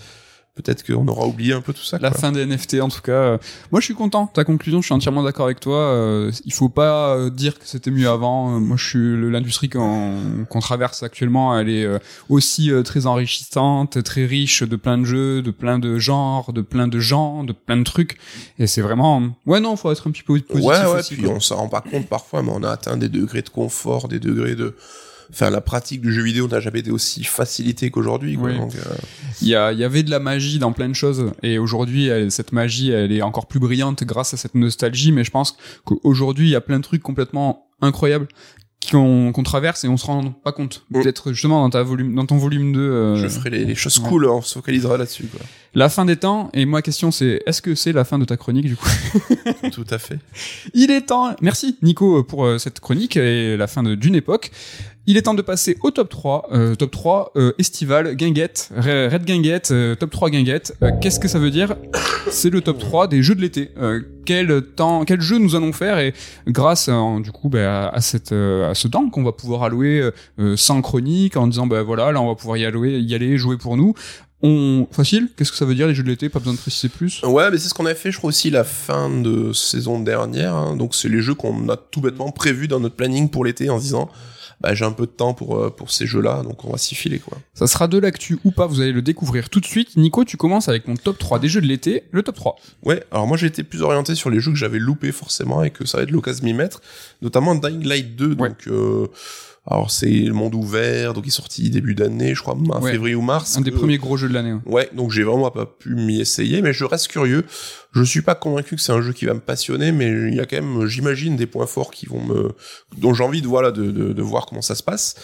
peut-être qu'on aura oublié un peu tout ça. La quoi. fin des NFT, en tout cas. euh, moi, je suis content. Ta conclusion, je suis entièrement d'accord avec toi. Euh, il faut pas euh, dire que c'était mieux avant. Moi, je suis l'industrie qu'on traverse actuellement. Elle est aussi très enrichissante, très riche de plein de jeux, de plein de genres, de plein de gens, de plein de trucs. Et c'est vraiment. Ouais, non, faut être un petit peu positif. Ouais, ouais, aussi, puis quoi. on s'en rend pas compte parfois, mais on a atteint des degrés de confort, des degrés de... Enfin, la pratique du jeu vidéo n'a jamais été aussi facilitée qu'aujourd'hui. Oui. Euh, Il y, a, il y avait de la magie dans plein de choses et aujourd'hui cette magie elle est encore plus brillante grâce à cette nostalgie mais je pense qu'aujourd'hui il y a plein de trucs complètement incroyables qu'on traverse et on se rend pas compte Mm. peut-être justement dans ta volume dans ton volume 2 euh, je ferai les, les choses ouais. cool, on se focalisera là-dessus. la fin des temps et moi question c'est est-ce que c'est la fin de ta chronique du coup Tout à fait. Il est temps, merci Nico pour euh, cette chronique et la fin d'une époque. Il est temps de passer au top 3. Euh, top 3, euh, estival, guinguette, Re- Red Guinguette, euh, top 3 guinguette. Euh, Qu'est-ce que ça veut dire C'est le top 3 des jeux de l'été. Euh, quel temps, quel jeu nous allons faire et grâce euh, du coup bah, à, cette, à ce temps qu'on va pouvoir allouer sans chronique en disant bah voilà là on va pouvoir y allouer, y aller jouer pour nous. On facile. Qu'est-ce que ça veut dire les jeux de l'été? Pas besoin de préciser plus. Ouais, mais c'est ce qu'on a fait, je crois aussi la fin de saison dernière. hein. Donc c'est les jeux qu'on a tout bêtement prévus dans notre planning pour l'été en se disant, bah j'ai un peu de temps pour euh, pour ces jeux-là, donc on va s'y filer quoi. Ça sera de l'actu ou pas, vous allez le découvrir tout de suite. Nico, tu commences avec ton top 3 des jeux de l'été, le top 3. Ouais, alors moi j'ai été plus orienté sur les jeux que j'avais loupés forcément et que ça va être l'occasion de m'y mettre, notamment Dying Light 2. Ouais. Donc euh, alors c'est le monde ouvert, donc il est sorti début d'année, je crois, en Ouais. février ou mars. Un des premiers gros jeux de l'année. Ouais, donc j'ai vraiment pas pu m'y essayer, mais je reste curieux. Je suis pas convaincu que c'est un jeu qui va me passionner, mais il y a quand même, j'imagine, des points forts qui vont me, dont j'ai envie de voilà de, de, de voir comment ça se passe.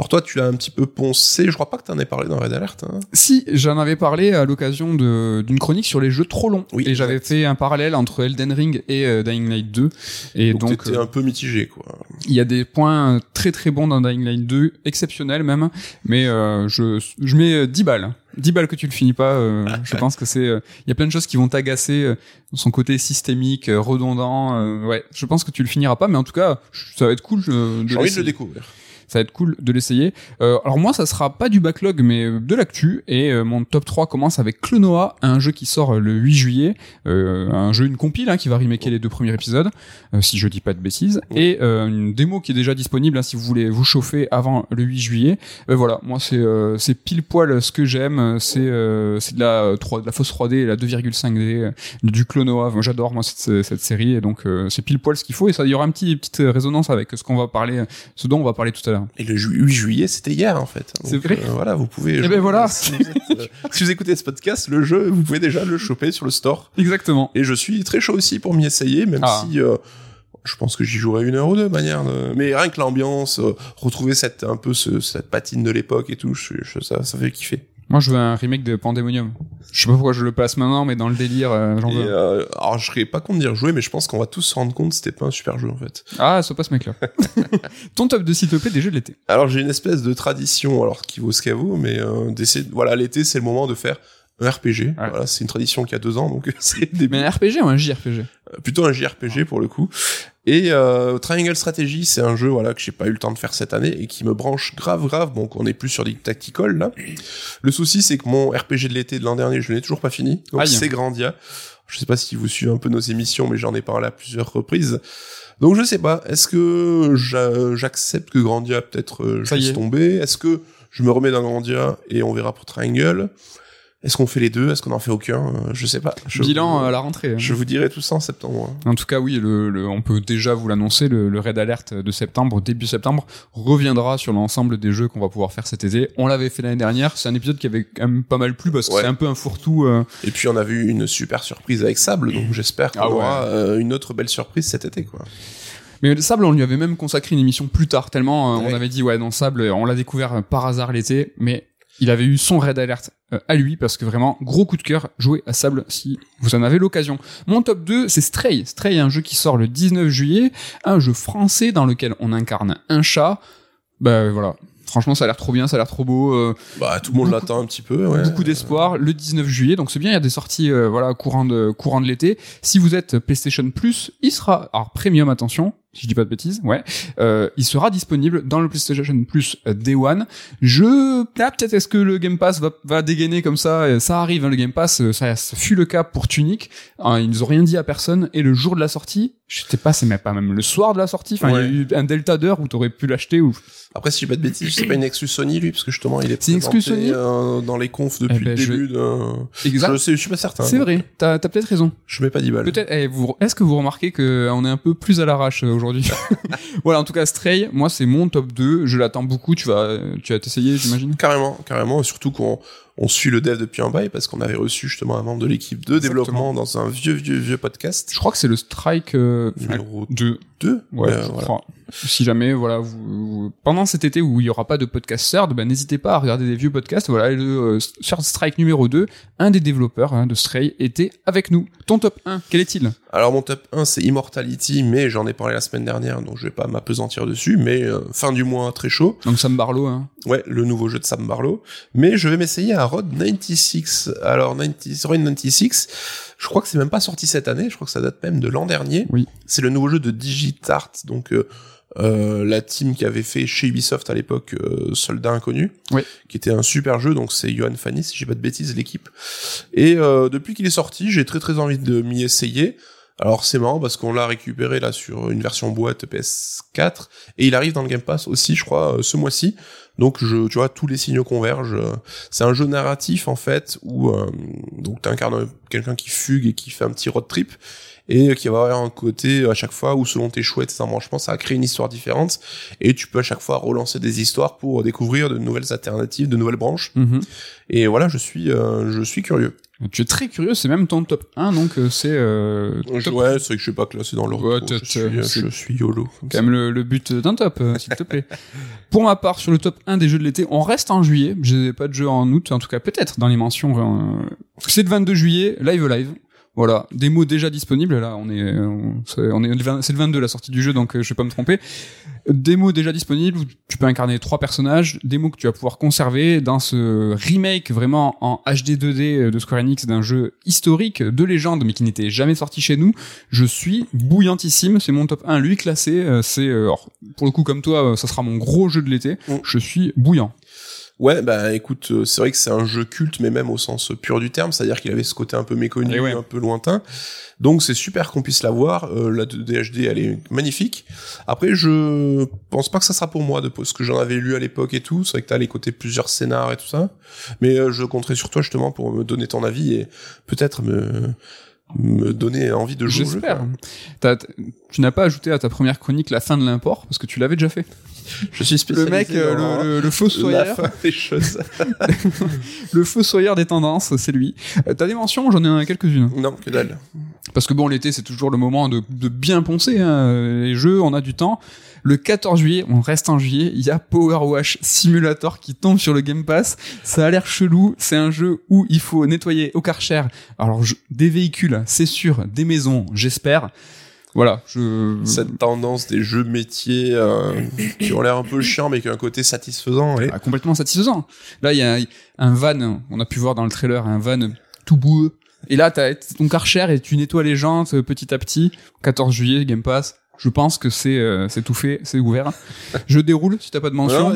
Alors toi, tu l'as un petit peu poncé. Je crois pas que t'en aies parlé dans Red Alert. Hein. Si, j'en avais parlé à l'occasion d'une chronique sur les jeux trop longs. Oui, et j'avais fait un parallèle entre Elden Ring et euh, Dying Light 2. Et Donc, donc, t'étais euh, un peu mitigé, quoi. il y a des points euh, très très bons dans Dying Light 2, exceptionnels même. Mais euh, je, je mets euh, 10 balles. 10 balles que tu le finis pas. euh, je pense que c'est... euh, Il y a plein de choses qui vont t'agacer. euh, son côté systémique, euh, redondant. euh, ouais, je pense que tu le finiras pas. Mais en tout cas, ça va être cool euh, J'ai envie de le découvrir. Ça va être cool de l'essayer. Euh, alors moi, ça sera pas du backlog, mais de l'actu. Et euh, mon top 3 commence avec Clonoa, un jeu qui sort euh, le 8 juillet. Euh, un jeu, une compile hein, qui va remaker les deux premiers épisodes, euh, si je dis pas de bêtises. Et euh, une démo qui est déjà disponible hein, si vous voulez vous chauffer avant le 8 juillet. Euh, voilà, moi c'est euh, c'est pile poil ce que j'aime. C'est euh, c'est de la 3, de la fausse 3D, la 2,5D euh, du Clonoa. J'adore moi cette, cette série et donc euh, c'est pile poil ce qu'il faut. Et ça, il y aura un petit petite résonance avec ce qu'on va parler, ce dont on va parler tout à l'heure. Et le ju- 8 juillet, c'était hier, en fait. C'est vrai. euh, voilà, vous pouvez. Eh jouer. ben voilà. Si vous, êtes, euh, si vous écoutez ce podcast, le jeu, vous pouvez déjà le choper sur le store. Exactement. Et je suis très chaud aussi pour m'y essayer, même Ah. si euh, je pense que j'y jouerai une heure ou deux, de manière. de- Mais rien que l'ambiance, euh, retrouver cette un peu ce, cette patine de l'époque et tout, je, je- ça, ça fait kiffer. Moi, je veux un remake de Pandemonium. Je sais pas pourquoi je le place maintenant, mais dans le délire, euh, j'en veux. euh, alors je serais pas contre dire jouer, mais je pense qu'on va tous se rendre compte que c'était pas un super jeu en fait. Ah, c'est pas ce mec-là. Ton top de s'il te plaît des jeux de l'été. Alors j'ai une espèce de tradition, alors qui vaut ce qu'elle vaut, mais euh, d'essayer. Voilà, l'été c'est le moment de faire un RPG. Ouais. Voilà, c'est une tradition qui a deux ans, donc c'est des Mais un RPG ou un JRPG plutôt un JRPG pour le coup. Et euh, Triangle Strategy, c'est un jeu voilà que j'ai pas eu le temps de faire cette année et qui me branche grave grave. Donc on est plus sur des tactical là. Le souci c'est que mon RPG de l'été de l'an dernier, je l'ai toujours pas fini. Donc c'est Grandia. Je sais pas si vous suivez un peu nos émissions, mais j'en ai parlé à plusieurs reprises. Donc je sais pas. Est-ce que j'a- j'accepte que Grandia peut-être euh, je laisse est. tomber? Est-ce que je me remets dans Grandia et on verra pour Triangle? Est-ce qu'on fait les deux? Est-ce qu'on en fait aucun? Euh, Je sais pas. Je Bilan vous- à la rentrée. hein. Je vous dirai tout ça en septembre. hein. En tout cas, oui, le, le- on peut déjà vous l'annoncer, le, le Raid Alert de septembre, début septembre, reviendra sur l'ensemble des jeux qu'on va pouvoir faire cet été. On l'avait fait l'année dernière, c'est un épisode qui avait quand même pas mal plu parce que Ouais. c'est un peu un fourre-tout. euh, Et puis on a vu une super surprise avec Sable, donc j'espère qu'on Ah ouais. aura euh, une autre belle surprise cet été, quoi. Mais le Sable, on lui avait même consacré une émission plus tard, tellement euh, Ouais. on avait dit, ouais, non, Sable, on l'a découvert par hasard l'été, mais il avait eu son Raid Alert euh, à lui, parce que vraiment, gros coup de cœur, jouer à Sable si vous en avez l'occasion. Mon top 2, c'est Stray. Stray, un jeu qui sort le 19 juillet, un jeu français dans lequel on incarne un chat. Bah voilà. Franchement, ça a l'air trop bien, ça a l'air trop beau. euh, Bah tout le monde l'attend un petit peu, ouais. beaucoup d'espoir le 19 juillet donc c'est bien il y a des sorties euh, voilà courant de courant de l'été si vous êtes PlayStation Plus il sera alors premium attention si je dis pas de bêtises, ouais, euh, il sera disponible dans le PlayStation Plus euh, Day One. Je, ah, peut-être est-ce que le Game Pass va, va dégainer comme ça, euh, ça arrive, hein, le Game Pass, euh, ça, ça fut le cas pour Tunic, Hein, ils nous ont rien dit à personne, et le jour de la sortie, je sais pas, c'est même pas même le soir de la sortie, enfin, il y a eu un delta d'heure où t'aurais pu l'acheter ou, Après, si j'ai pas de bêtises, c'est pas une exclus Sony, lui, parce que justement, il est présenté, Sony euh, dans les confs depuis Eh ben, le je- début de... exact. Je, sais, je suis pas certain. C'est vrai, t'as, t'as peut-être raison. Je mets pas 10 balles. Peut-être. eh, vous, est-ce que vous remarquez que on est un peu plus à l'arrache aujourd'hui Voilà. En tout cas, Stray, moi, c'est mon top 2. Je l'attends beaucoup. Tu vas, tu vas t'essayer, j'imagine? Carrément, carrément, surtout qu'on on suit le dev depuis un bail parce qu'on avait reçu justement un membre de l'équipe de Exactement. développement dans un vieux vieux vieux podcast Je crois que c'est le Strike euh, numéro 2. 2. Ouais, Euh, je voilà. crois. Si jamais, voilà, vous, vous- pendant cet été où il y aura pas de podcast third, ben n'hésitez pas à regarder des vieux podcasts. Voilà, le euh, Strike numéro 2, un des développeurs hein, de Stray était avec nous. Ton top 1, quel est-il? Alors mon top 1 c'est Immortality, mais j'en ai parlé la semaine dernière, donc je vais pas m'apesantir dessus, mais euh, fin du mois très chaud. Donc Sam Barlow. Hein. Ouais, le nouveau jeu de Sam Barlow. Mais je vais m'essayer à Road 96. Alors 90, Road 96, je crois que c'est même pas sorti cette année, je crois que ça date même de l'an dernier. Oui. C'est le nouveau jeu de Digitart, donc euh, euh, la team qui avait fait chez Ubisoft à l'époque euh, Soldat Inconnu, Oui. qui était un super jeu, donc c'est Johan Fanny, si j'ai pas de bêtises, l'équipe. Et euh, depuis qu'il est sorti, j'ai très très envie de m'y essayer. Alors c'est marrant parce qu'on l'a récupéré là sur une version boîte PS4 et il arrive dans le Game Pass aussi, je crois, euh, ce mois-ci. Donc je, tu vois, tous les signaux convergent. C'est un jeu narratif en fait où euh, donc t'incarnes quelqu'un qui fugue et qui fait un petit road trip et qui va avoir un côté à chaque fois où selon tes choix et tes embranchements, ça va créer une histoire différente et tu peux à chaque fois relancer des histoires pour découvrir de nouvelles alternatives, de nouvelles branches. Mhm. Et voilà, je suis euh, je suis curieux. Tu es très curieux. C'est même ton top 1, donc euh, c'est euh, top ouais, c'est que je suis pas classé dans l'ordre. Ouais, je, suis, je suis YOLO. quand même le, le but d'un top, euh, s'il te plaît. Pour ma part, sur le top 1 des jeux de l'été, on reste en juillet. J'ai pas de jeu en août, en tout cas peut-être dans les mentions. euh, c'est le 22 juillet, live live. Voilà, démo déjà disponible. Là, on est, on, c'est on est, le 20 c'est le 22 la sortie du jeu, donc euh, je vais pas me tromper. Démo déjà disponible. où Tu peux incarner trois personnages. Démo que tu vas pouvoir conserver dans ce remake vraiment en HD 2D de Square Enix d'un jeu historique de légende, mais qui n'était jamais sorti chez nous. Je suis bouillantissime. C'est mon top 1, lui classé. Euh, C'est, euh, alors, pour le coup, comme toi, euh, ça sera mon gros jeu de l'été. Mm. Je suis bouillant. Ouais, bah écoute, euh, c'est vrai que c'est un jeu culte, mais même au sens pur du terme, c'est-à-dire qu'il avait ce côté un peu méconnu, ouais. un peu lointain. Donc c'est super qu'on puisse l'avoir. Euh, la 2D elle est magnifique. Après, je pense pas que ça sera pour moi, de ce que j'en avais lu à l'époque et tout. C'est vrai que t'as les côtés plusieurs scénars et tout ça. Mais euh, je compterai sur toi justement pour me donner ton avis et peut-être me me donner envie de jouer. J'espère. Tu n'as pas ajouté à ta première chronique la fin de l'import parce que tu l'avais déjà fait. Je suis Le spécialisé mec, euh, le, le, le fossoyeur, fin des choses. le fossoyeur des tendances, c'est lui. Euh, T'as des mentions, j'en ai un quelques-unes. non, que dalle. Parce que bon, l'été, c'est toujours le moment de, de bien poncer hein. les jeux, on a du temps. Le 14 juillet, on reste en juillet, il y a Power Wash Simulator qui tombe sur le Game Pass. Ça a l'air chelou, c'est un jeu où il faut nettoyer au Karcher. Alors, je- des véhicules, c'est sûr, des maisons, j'espère. Voilà, je... cette tendance des jeux métiers euh, qui ont l'air un peu chiants mais qui ont un côté satisfaisant. Ah, complètement satisfaisant. Là, il y a un, un van, on a pu voir dans le trailer, un van tout boueux. Et là, t'as ton Karcher et tu nettoies les jantes euh, petit à petit. 14 juillet, Game Pass. Je pense que c'est euh, c'est tout fait, c'est ouvert. Je déroule si t'as pas de mention.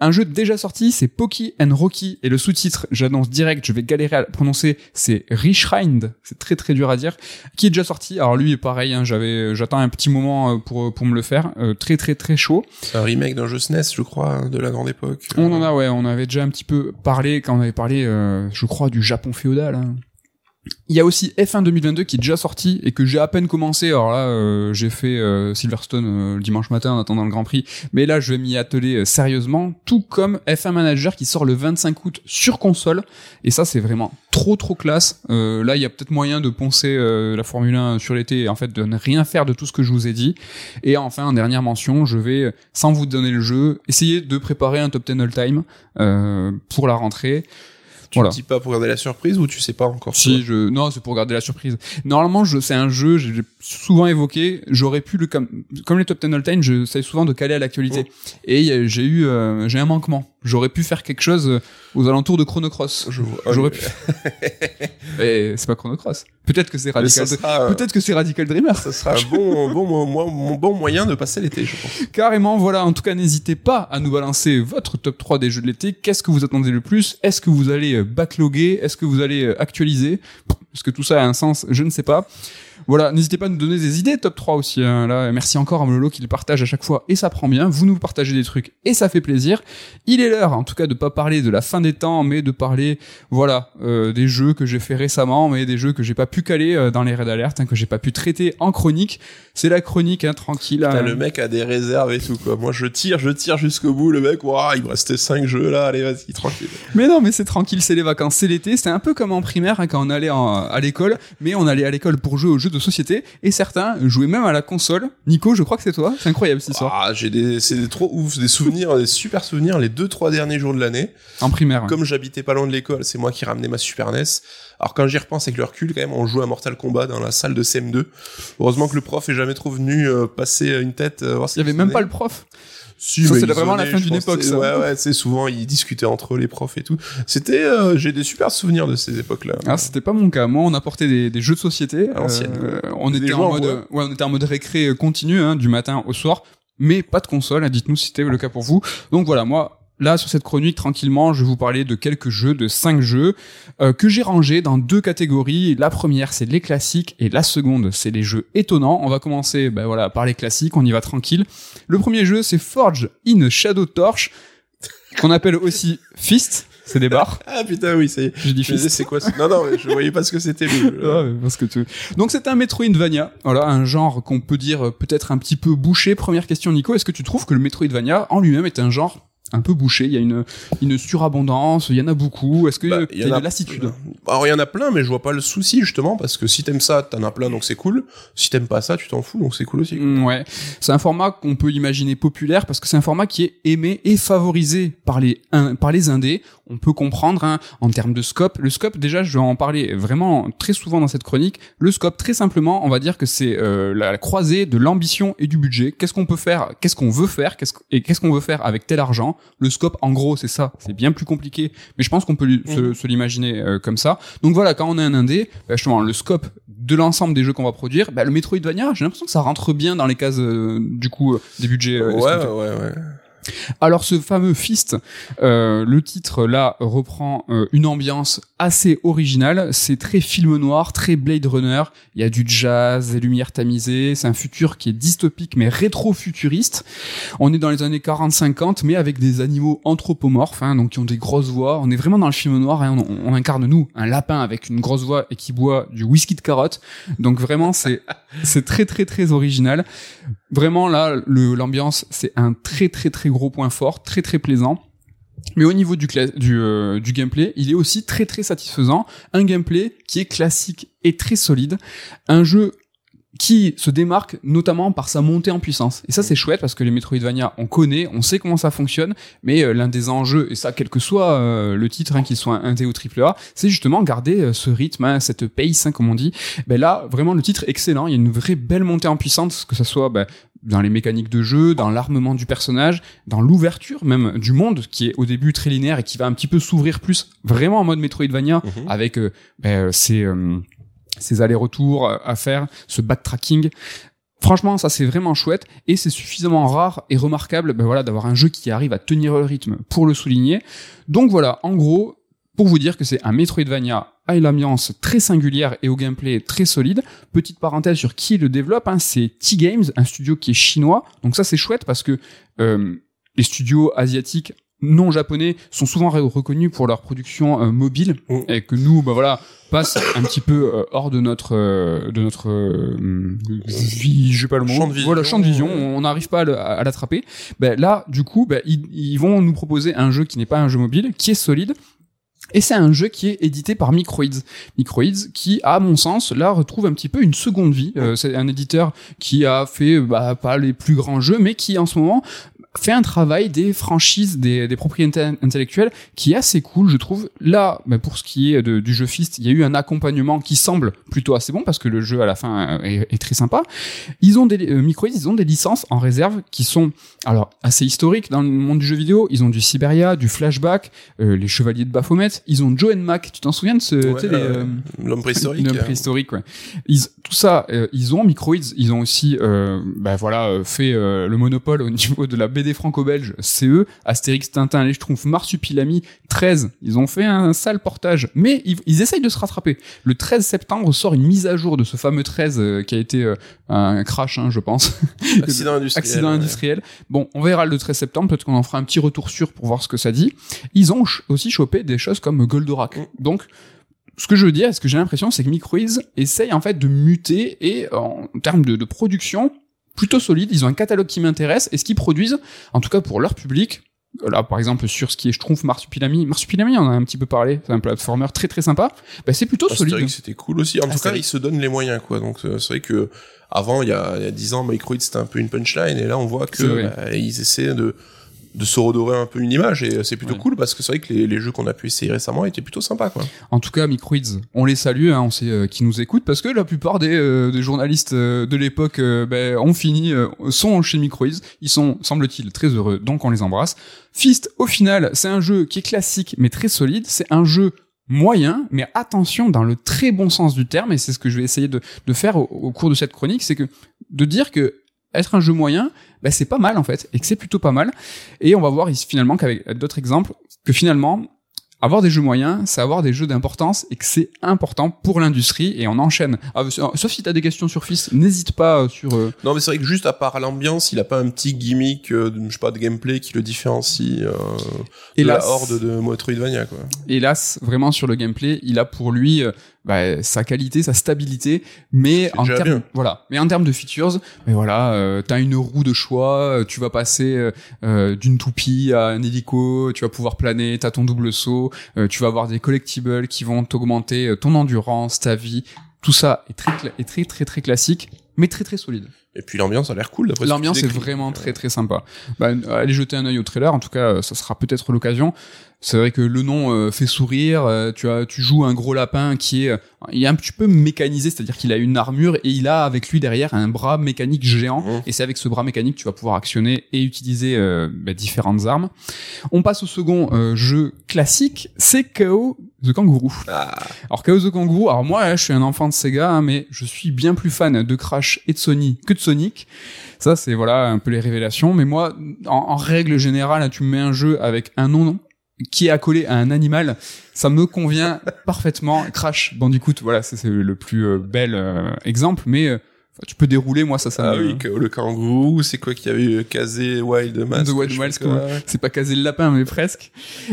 Un jeu déjà sorti, c'est Poki and Rocky et le sous-titre, j'annonce direct, je vais galérer à le prononcer, c'est Richrind, c'est très très dur à dire, qui est déjà sorti. Alors lui, pareil, hein, j'avais, j'attends un petit moment euh, pour pour me le faire, Euh, très très très chaud. C'est un remake d'un jeu SNES, je crois, de la grande époque. On en a, ouais, on avait déjà un petit peu parlé quand on avait parlé, euh, je crois, du Japon féodal. hein. Il y a aussi F1 2022 qui est déjà sorti et que j'ai à peine commencé. Alors là, euh, j'ai fait euh, Silverstone euh, le dimanche matin en attendant le Grand Prix, mais là, je vais m'y atteler sérieusement. Tout comme F1 Manager qui sort le 25 août sur console. Et ça, c'est vraiment trop trop classe. Là, il y a peut-être moyen de poncer la Formule 1 sur l'été et en fait de ne rien faire de tout ce que je vous ai dit. Et enfin, en dernière mention, je vais, sans vous donner le jeu, essayer de préparer un top 10 all-time pour la rentrée. Tu Voilà. ne dis pas pour garder la surprise ou tu sais pas encore Si, je, non, c'est pour garder la surprise. Normalement, je, c'est un jeu, j'ai souvent évoqué, j'aurais pu le, comme, comme les top 10 all time, je sais souvent de caler à l'actualité. Et y a- j'ai eu, euh, j'ai un manquement. J'aurais pu faire quelque chose euh, aux alentours de Chrono Cross. Vois. J'aurais pu. Et c'est pas Chrono Cross. Peut-être que c'est Mais Radical, sera, euh, peut-être que c'est Radical Dreamer. ça sera un bon, bon, mo- mo- mon bon moyen de passer l'été, je pense. Carrément, voilà. En tout cas, n'hésitez pas à nous balancer votre top 3 des jeux de l'été. Qu'est-ce que vous attendez le plus? Est-ce que vous allez euh, backloguer Est-ce que vous allez euh, actualiser? Est-ce que tout ça a un sens? Je ne sais pas. Voilà, n'hésitez pas à nous donner des idées top 3 aussi. hein. Là, merci encore à Mlolo qui le partage à chaque fois et ça prend bien. Vous nous partagez des trucs et ça fait plaisir. Il est l'heure, en tout cas, de pas parler de la fin des temps, mais de parler, voilà, euh, des jeux que j'ai fait récemment, mais des jeux que j'ai pas pu caler euh, dans les raids d'alerte, hein, que j'ai pas pu traiter en chronique. C'est la chronique, hein, tranquille. Putain, hein. le mec a des réserves et tout, quoi. Moi, je tire, je tire jusqu'au bout. Le mec, waouh, il me restait 5 jeux là. Allez, vas-y, tranquille. Mais non, mais c'est tranquille, c'est les vacances, c'est l'été. C'était un peu comme en primaire hein, quand on allait en- à l'école, mais on allait à l'école pour jouer aux jeux de société et certains jouaient même à la console. Nico, je crois que c'est toi. C'est incroyable cette histoire. Ah, j'ai des, c'est des trop ouf, des souvenirs, des super souvenirs les deux, trois derniers jours de l'année. En primaire. Comme j'habitais pas loin de l'école, c'est moi qui ramenais ma Super NES. Alors quand j'y repense avec le recul, quand même, on jouait à Mortal Kombat dans la salle de CM2. Heureusement que le prof est jamais trop venu euh, passer une tête. euh, voir ce Il y avait même pas le prof. Si, Ça, ils vraiment la fin d'une époque, c'est- ça. Ouais, ouais, c'est souvent ils discutaient entre eux, les profs et tout. C'était, euh, j'ai des super souvenirs de ces époques-là. Ah, c'était pas mon cas. Moi, on apportait des, des jeux de société. À l'ancienne. Euh, on Des était en mode, bois. ouais, on était en mode récré euh, continu, hein, du matin au soir, mais pas de console. hein. Dites-nous si c'était le cas pour vous. Donc voilà, moi. Là, sur cette chronique, tranquillement, je vais vous parler de quelques jeux, de cinq jeux, euh, que j'ai rangés dans deux catégories. La première, c'est les classiques, et la seconde, c'est les jeux étonnants. On va commencer, ben voilà, par les classiques, on y va tranquille. Le premier jeu, c'est Forge in Shadow Torch, qu'on appelle aussi Fist. C'est des barres. Ah putain, oui, c'est. J'ai dit Je me disais, Fist. c'est quoi Non, non, je voyais pas ce que c'était. Ah, parce que tu... Donc c'est un Metroidvania, voilà, un genre qu'on peut dire euh, peut-être un petit peu bouché. Première question Nico, est-ce que tu trouves que le Metroidvania en lui-même est un genre un peu bouché Il y a une, une surabondance, il y en a beaucoup. Est-ce que Bah, y a a lassitude? Alors il y en a plein, mais je vois pas le souci justement parce que si t'aimes ça, t'en as plein, donc c'est cool. Si t'aimes pas ça, tu t'en fous, donc c'est cool aussi. Mm, Ouais, c'est un format qu'on peut imaginer populaire parce que c'est un format qui est aimé et favorisé par les un- par les indés. On peut comprendre hein, en termes de scope. Le scope, déjà, je vais en parler vraiment très souvent dans cette chronique. Le scope, très simplement, on va dire que c'est euh, la croisée de l'ambition et du budget. Qu'est-ce qu'on peut faire? Qu'est-ce qu'on veut faire? Qu'est-ce que- Et qu'est-ce qu'on veut faire avec tel argent? Le scope, en gros, c'est ça. C'est bien plus compliqué, mais je pense qu'on peut lui- se, se l'imaginer euh, comme ça. Donc voilà, quand on a un indé, bah, justement, le scope de l'ensemble des jeux qu'on va produire, bah, le Metroidvania, j'ai l'impression que ça rentre bien dans les cases euh, du coup euh, des budgets. euh, ouais, ouais, ouais. Alors ce fameux Fist, euh, le titre là reprend euh, une ambiance assez originale. C'est très film noir, très Blade Runner. Il y a du jazz, des lumières tamisées. C'est un futur qui est dystopique mais rétro-futuriste. On est dans les années 40-50 mais avec des animaux anthropomorphes, hein, donc qui ont des grosses voix. On est vraiment dans le film noir. hein. On, on incarne nous un lapin avec une grosse voix et qui boit du whisky de carotte. Donc vraiment c'est c'est très très très original. Vraiment là, l'ambiance, c'est un très très très gros point fort, très très plaisant. Mais au niveau du, euh, du gameplay, il est aussi très très satisfaisant. Un gameplay qui est classique et très solide. Un jeu qui se démarque notamment par sa montée en puissance. Et ça c'est chouette parce que les Metroidvania, on connaît, on sait comment ça fonctionne, mais euh, l'un des enjeux, et ça quel que soit euh, le titre, hein, qu'il soit un D ou triple A, c'est justement garder ce rythme, hein, cette pace, hein, comme on dit. Ben là, vraiment le titre excellent, il y a une vraie belle montée en puissance, que ce soit ben, dans les mécaniques de jeu, dans l'armement du personnage, dans l'ouverture même du monde, qui est au début très linéaire et qui va un petit peu s'ouvrir plus, vraiment en mode Metroidvania, Mhm. avec euh, ben, ces, euh, ces allers-retours euh, à faire, ce backtracking. Franchement, ça c'est vraiment chouette et c'est suffisamment rare et remarquable ben voilà, d'avoir un jeu qui arrive à tenir le rythme pour le souligner. Donc voilà, en gros, pour vous dire que c'est un Metroidvania à l'ambiance très singulière et au gameplay très solide. Petite parenthèse sur qui le développe, hein, c'est T-Games, un studio qui est chinois. Donc ça c'est chouette parce que euh, les studios asiatiques non japonais sont souvent re- reconnus pour leur production euh, mobile Mm. et que nous bah voilà passe un petit peu euh, hors de notre euh, de notre euh, vie je sais pas le mot Champ de vision. voilà champ de vision on n'arrive pas à l'attraper ben là du coup ils, ils vont nous proposer un jeu qui n'est pas un jeu mobile qui est solide et c'est un jeu qui est édité par Microids. Microids qui, à mon sens, là retrouve un petit peu une seconde vie. Euh, c'est un éditeur qui a fait bah, pas les plus grands jeux, mais qui en ce moment fait un travail des franchises, des, des propriétés intellectuelles qui est assez cool, je trouve. Là, bah, pour ce qui est de, du jeu Fist, il y a eu un accompagnement qui semble plutôt assez bon parce que le jeu à la fin est, est très sympa. Ils ont des euh, Microids, ils ont des licences en réserve qui sont alors assez historiques dans le monde du jeu vidéo. Ils ont du Siberia, du Flashback, euh, les Chevaliers de Baphomet. Ils ont Joe and Mac. Tu t'en souviens de ce Ouais, euh, euh, L'homme préhistorique. L'homme préhistorique, ouais. Ils, tout ça, euh, ils ont Microids, ils ont aussi, euh, bah voilà, euh, fait euh, le monopole au niveau de la BD franco-belge CE, Astérix, Tintin, les Schtroumpfs, Marsupilami, 13. Ils ont fait un sale portage, mais ils, ils essayent de se rattraper. Le 13 septembre sort une mise à jour de ce fameux 13 euh, qui a été euh, un crash, hein, je pense. Accident industriel. Accident ouais. industriel. Bon, on verra le 13 septembre, peut-être qu'on en fera un petit retour sûr pour voir ce que ça dit. Ils ont ch- aussi chopé des choses comme Goldorak. Mm. Donc, ce que je veux dire, ce que j'ai l'impression, c'est que Microids essaye en fait de muter et en termes de, de production plutôt solide. Ils ont un catalogue qui m'intéresse et ce qu'ils produisent, en tout cas pour leur public. Là, par exemple, sur ce qui est Schtroumpf, Marsupilami. Marsupilami, on en a un petit peu parlé. C'est un platformer très très sympa. Bah, c'est plutôt solide. Astérix, c'était cool aussi. En tout cas, ils se donnent les moyens, quoi. Donc, euh, c'est vrai que avant, il y a, il y a 10 ans, Microids, c'était un peu une punchline, et là, on voit que bah, ils essaient de de se redorer un peu une image et c'est plutôt Ouais. cool parce que c'est vrai que les, les jeux qu'on a pu essayer récemment étaient plutôt sympas quoi. En tout cas, Microids, on les salue, hein, on sait euh, qui nous écoutent, parce que la plupart des, euh, des journalistes euh, de l'époque euh, ben, ont fini, euh, sont chez Microids. Ils sont, semble-t-il, très heureux, donc on les embrasse. Fist, au final, c'est un jeu qui est classique mais très solide. C'est un jeu moyen, mais attention dans le très bon sens du terme, et c'est ce que je vais essayer de, de faire au, au cours de cette chronique, c'est que de dire que être un jeu moyen, bah, c'est pas mal en fait, et que c'est plutôt pas mal. Et on va voir ici finalement qu'avec d'autres exemples, que finalement, avoir des jeux moyens, c'est avoir des jeux d'importance et que c'est important pour l'industrie et on enchaîne. Ah, sauf si t'as des questions sur Fils, n'hésite pas euh, sur. euh, Non mais c'est vrai que juste à part l'ambiance, il a pas un petit gimmick, euh, de, je sais pas, de gameplay qui le différencie euh, de la horde de Metroidvania quoi. hélas, vraiment sur le gameplay, il a pour lui bah, sa qualité, sa stabilité, mais en termes, voilà, mais en termes de features, mais voilà, euh, t'as une roue de choix, euh, tu vas passer euh, d'une toupie à un hélico, tu vas pouvoir planer, t'as ton double saut, euh, tu vas avoir des collectibles qui vont t'augmenter euh, ton endurance, ta vie, tout ça est très, est très très très classique, mais très très solide. Et puis l'ambiance a l'air cool d'après L'ambiance est vraiment très très sympa. Bah, allez jeter un œil au trailer, en tout cas, euh, ça sera peut-être l'occasion. C'est vrai que le nom euh, fait sourire. euh, tu as, tu joues un gros lapin qui est, euh, il est un petit peu mécanisé, c'est-à-dire qu'il a une armure et il a avec lui derrière un bras mécanique géant. Mmh. Et c'est avec ce bras mécanique que tu vas pouvoir actionner et utiliser euh, bah, différentes armes. On passe au second euh, jeu classique, c'est KO the Kangaroo. Ah, Alors Chaos the Kangaroo, alors moi je suis un enfant de Sega, hein, mais je suis bien plus fan de Crash et de Sony que de Sonic. Ça c'est voilà un peu les révélations. Mais moi, en, en règle générale, tu me mets un jeu avec un nom qui est accolé à un animal, ça me convient parfaitement. Crash Bandicoot, voilà, c'est c'est le plus euh, bel euh, exemple, mais euh, enfin, tu peux dérouler, moi ça ça ah me... oui, le kangourou, c'est quoi qu'il y avait eu Kazé Wild Mask The Wild quoi. c'est pas caser le lapin, mais presque.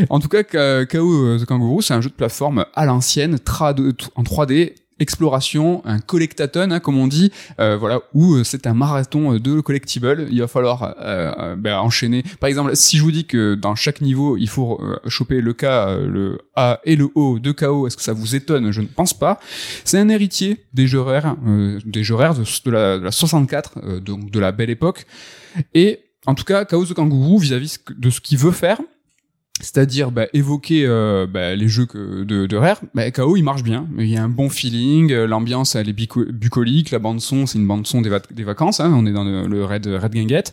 En tout cas, KO euh, the Kangaroo, c'est un jeu de plateforme à l'ancienne, en 3D, exploration, un collectathon, hein, comme on dit, euh, voilà, où euh, c'est un marathon euh, de collectibles. Il va falloir euh, euh, ben, enchaîner. Par exemple, si je vous dis que dans chaque niveau, il faut choper le K, le A et le O de KO, est-ce que ça vous étonne? Je ne pense pas. C'est un héritier des jeux euh, des jeux de, de la, de la 64, euh, donc de la belle époque. Et en tout cas, Chaos the Kangaroo, vis-à-vis de ce qu'il veut faire, c'est-à-dire bah, évoquer euh, bah, les jeux que, de, de Rare, bah, KO il marche bien. Il y a un bon feeling, euh, l'ambiance elle est bucolique, la bande son c'est une bande son des, va- des vacances, hein, on est dans le, Red Red.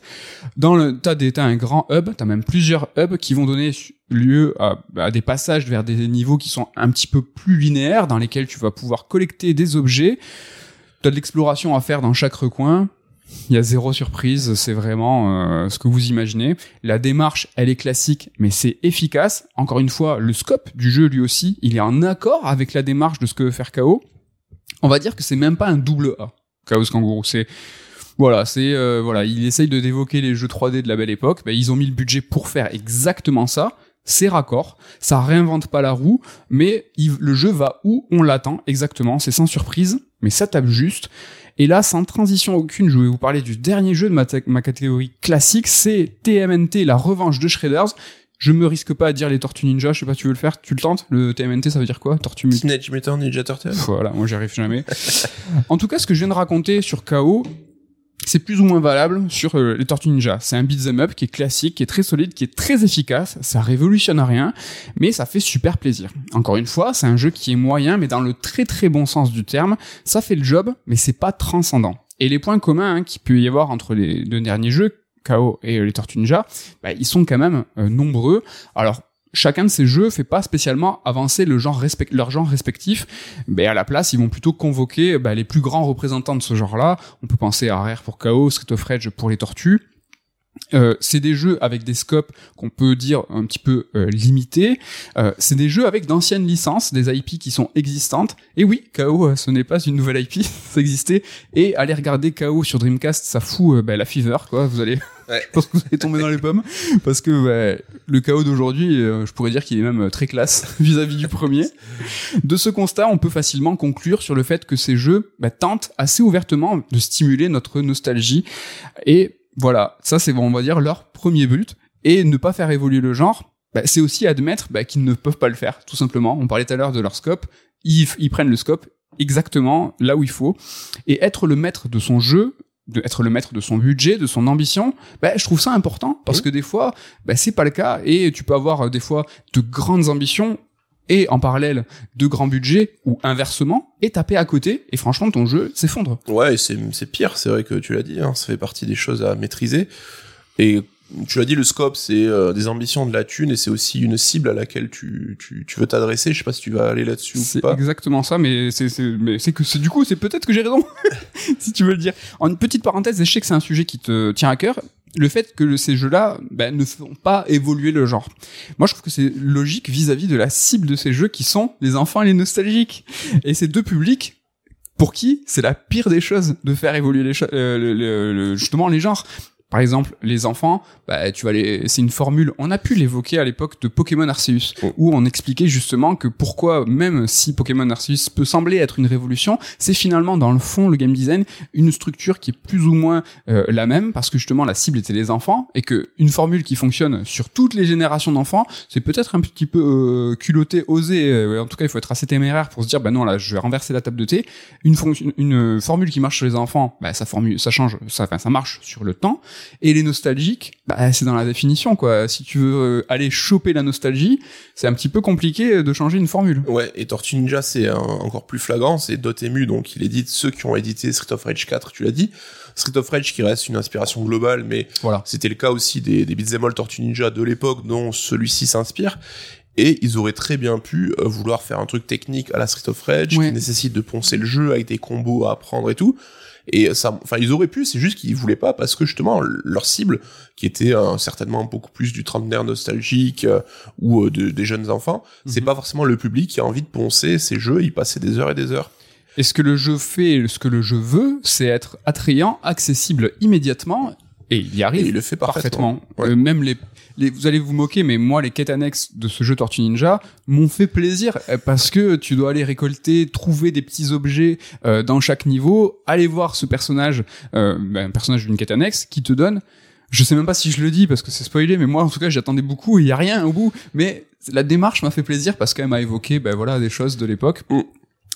Dans le t'as des t'as un grand hub, t'as même plusieurs hubs qui vont donner lieu à, à des passages vers des niveaux qui sont un petit peu plus linéaires, dans lesquels tu vas pouvoir collecter des objets. T'as de l'exploration à faire dans chaque recoin. Il y a zéro surprise, c'est vraiment euh, ce que vous imaginez. La démarche, elle est classique, mais c'est efficace. Encore une fois, le scope du jeu, lui aussi, il est en accord avec la démarche de ce que veut faire KO. On va dire que c'est même pas un double A, Chaos Kangaroo. C'est voilà, c'est euh, voilà, il essaye de d'évoquer les jeux 3D de la belle époque. Ben, ils ont mis le budget pour faire exactement ça. C'est raccord, ça réinvente pas la roue, mais le jeu va où on l'attend exactement. C'est sans surprise, mais ça tape juste. Et là, sans transition aucune, je vais vous parler du dernier jeu de ma, catégorie classique, c'est TMNT, la revanche de Shredders. Je me risque pas à dire les Tortues Ninja, je sais pas, tu veux le faire, tu le tentes Le TMNT, ça veut dire quoi Tortue Mutant? Teenage Mutant Ninja Turtle. voilà, moi j'y arrive jamais. en tout cas, ce que je viens de raconter sur KO, c'est plus ou moins valable sur euh, les Tortues Ninja. C'est un beat'em up qui est classique, qui est très solide, qui est très efficace. Ça révolutionne rien, mais ça fait super plaisir. Encore une fois, c'est un jeu qui est moyen, mais dans le très très bon sens du terme. Ça fait le job, mais c'est pas transcendant. Et les points communs hein, qu'il peut y avoir entre les deux derniers jeux, KO et les Tortues Ninja, bah, ils sont quand même euh, nombreux. Alors chacun de ces jeux fait pas spécialement avancer le genre leur genre respectif. Mais à la place, ils vont plutôt convoquer bah, les plus grands représentants de ce genre-là. On peut penser à Rare pour KO, Street of Rage pour les Tortues. Euh, c'est des jeux avec des scopes qu'on peut dire un petit peu euh, limités. Euh, c'est des jeux avec d'anciennes licences, des IP qui sont existantes. Et oui, KO, ce n'est pas une nouvelle IP, ça existait. Et aller regarder KO sur Dreamcast, ça fout bah, la fever, quoi. Vous allez, je pense que vous allez tomber dans les pommes parce que le KO d'aujourd'hui, je pourrais dire qu'il est même très classe vis-à-vis du premier. De ce constat, on peut facilement conclure sur le fait que ces jeux bah, tentent assez ouvertement de stimuler notre nostalgie et voilà, ça c'est on va dire leur premier but et ne pas faire évoluer le genre. Bah, c'est aussi admettre bah, qu'ils ne peuvent pas le faire, tout simplement. On parlait tout à l'heure de leur scope. Ils, prennent le scope exactement là où il faut et être le maître de son jeu de être le maître de son budget, de son ambition, bah, je trouve ça important parce que des fois, bah, c'est pas le cas et tu peux avoir euh, des fois de grandes ambitions et en parallèle de grands budgets ou inversement et taper à côté et franchement ton jeu s'effondre. Ouais, c'est c'est pire, c'est vrai que tu l'as dit, hein, ça fait partie des choses à maîtriser et tu l'as dit, le scope, c'est euh, des ambitions de la thune et c'est aussi une cible à laquelle tu, tu, tu veux t'adresser. Je sais pas si tu vas aller là-dessus ou pas. C'est exactement ça, mais c'est mais c'est que c'est du coup, c'est peut-être que j'ai raison, si tu veux le dire. En une petite parenthèse, je sais que c'est un sujet qui te tient à cœur le fait que ces jeux-là ben, ne font pas évoluer le genre. Moi, je trouve que c'est logique vis-à-vis de la cible de ces jeux qui sont les enfants et les nostalgiques. Et ces deux publics, pour qui c'est la pire des choses de faire évoluer les euh, justement les genres. Par exemple, les enfants, bah, tu vas les, c'est une formule. On a pu l'évoquer à l'époque de Pokémon Arceus, oh. où on expliquait justement que pourquoi, même si Pokémon Arceus peut sembler être une révolution, c'est finalement dans le fond le game design une structure qui est plus ou moins euh, la même, parce que justement la cible était les enfants, et que une formule qui fonctionne sur toutes les générations d'enfants, c'est peut-être un petit peu euh, culotté, osé. Euh, en tout cas, il faut être assez téméraire pour se dire, bah non, là, je vais renverser la table de thé. Une, une formule qui marche sur les enfants, bah ça formule, ça change, ça, enfin, ça marche sur le temps. Et les nostalgiques, bah, c'est dans la définition, quoi. Si tu veux euh, aller choper la nostalgie, c'est un petit peu compliqué de changer une formule. Ouais, et Tortue Ninja, c'est encore plus flagrant, c'est Dotemu, donc il édite ceux qui ont édité Street of Rage 4, tu l'as dit. Street of Rage qui reste une inspiration globale, mais voilà. c'était le cas aussi des, des beat'em all Tortue Ninja de l'époque dont celui-ci s'inspire. Et ils auraient très bien pu euh, vouloir faire un truc technique à la Street of Rage qui nécessite de poncer le jeu avec des combos à apprendre et tout. Et ça, enfin, ils auraient pu, c'est juste qu'ils voulaient pas parce que justement leur cible, qui était euh, certainement beaucoup plus du trentenaire nostalgique euh, ou euh, de, des jeunes enfants, c'est mhm. pas forcément le public qui a envie de poncer ces jeux, y passer des heures et des heures. Et ce que le jeu fait, ce que le jeu veut, c'est être attrayant, accessible immédiatement et il y arrive. il le fait parfaitement. même les, vous allez vous moquer, mais moi, les quêtes annexes de ce jeu Tortue Ninja m'ont fait plaisir euh, parce que tu dois aller récolter, trouver des petits objets euh, dans chaque niveau, aller voir ce personnage, euh, ben, un personnage d'une quête annexe qui te donne. Je sais même pas si je le dis parce que c'est spoilé, mais moi en tout cas j'attendais beaucoup. Il y a rien au bout, mais la démarche m'a fait plaisir parce qu'elle m'a évoqué, ben voilà, des choses de l'époque. Mm.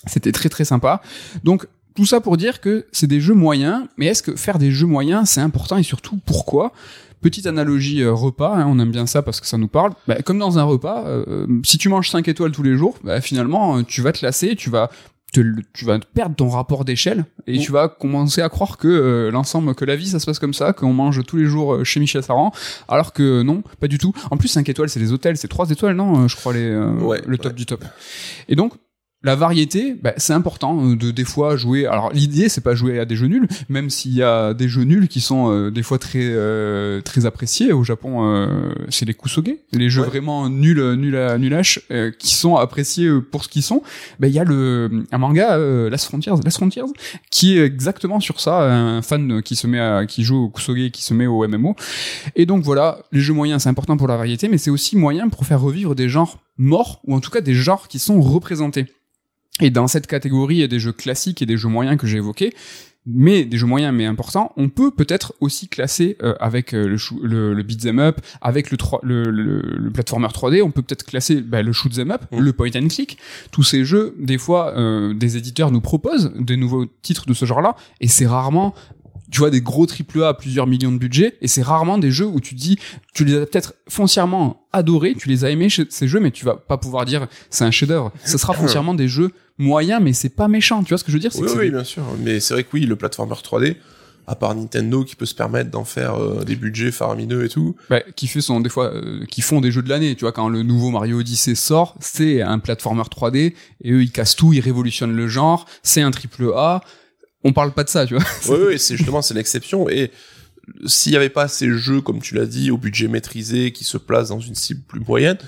C'était très très sympa. Donc tout ça pour dire que c'est des jeux moyens, mais est-ce que faire des jeux moyens c'est important et surtout pourquoi? Petite analogie euh, repas, hein, on aime bien ça parce que ça nous parle. Bah, comme dans un repas, euh, si tu manges 5 étoiles tous les jours, bah, finalement, euh, tu vas te lasser, tu vas te, tu vas perdre ton rapport d'échelle et tu vas commencer à croire que l'ensemble, que la vie, ça se passe comme ça, qu'on mange tous les jours chez Michel Saran, alors que non, pas du tout. En plus, 5 étoiles, c'est les hôtels, c'est 3 étoiles, non Je crois les, le top du top. Et donc, la variété, bah, c'est important euh, de des fois jouer. Alors l'idée c'est pas jouer à des jeux nuls, même s'il y a des jeux nuls qui sont euh, des fois très euh, très appréciés au Japon. c'est les kusoge, les jeux vraiment nuls nuls à nulash qui sont appréciés pour ce qu'ils sont. Ben il y a le un manga Last Frontiers, Last Frontiers, qui est exactement sur ça, un fan qui se met à qui joue au kusoge qui se met au MMO. Et donc voilà, les jeux moyens c'est important pour la variété, mais c'est aussi moyen pour faire revivre des genres morts ou en tout cas des genres qui sont représentés. Et dans cette catégorie, il y a des jeux classiques et des jeux moyens que j'ai évoqués, mais des jeux moyens mais importants, on peut peut-être aussi classer euh, avec euh, le, le, le beat'em up, avec le, le, le, le platformer 3D, on peut peut-être classer bah, le shoot'em up, mm. le point and click. Tous ces jeux, des fois, euh, des éditeurs nous proposent des nouveaux titres de ce genre-là, et c'est rarement tu vois des gros triple A à plusieurs millions de budget et c'est rarement des jeux où tu dis tu les as peut-être foncièrement adorés, tu les as aimés ces jeux mais tu vas pas pouvoir dire c'est un chef-d'œuvre. Ce sera foncièrement des jeux moyens mais c'est pas méchant, tu vois ce que je veux dire Oui, que oui, bien sûr, mais c'est vrai que oui, le platformer 3D à part Nintendo qui peut se permettre d'en faire euh, des budgets faramineux et tout. Bah, qui fait son des fois euh, qui font des jeux de l'année, tu vois quand le nouveau Mario Odyssey sort, c'est un platformer 3D et eux ils cassent tout, ils révolutionnent le genre, c'est un triple A. On parle pas de ça, tu vois. oui, oui, c'est justement c'est l'exception et s'il y avait pas ces jeux comme tu l'as dit au budget maîtrisé qui se placent dans une cible plus moyenne,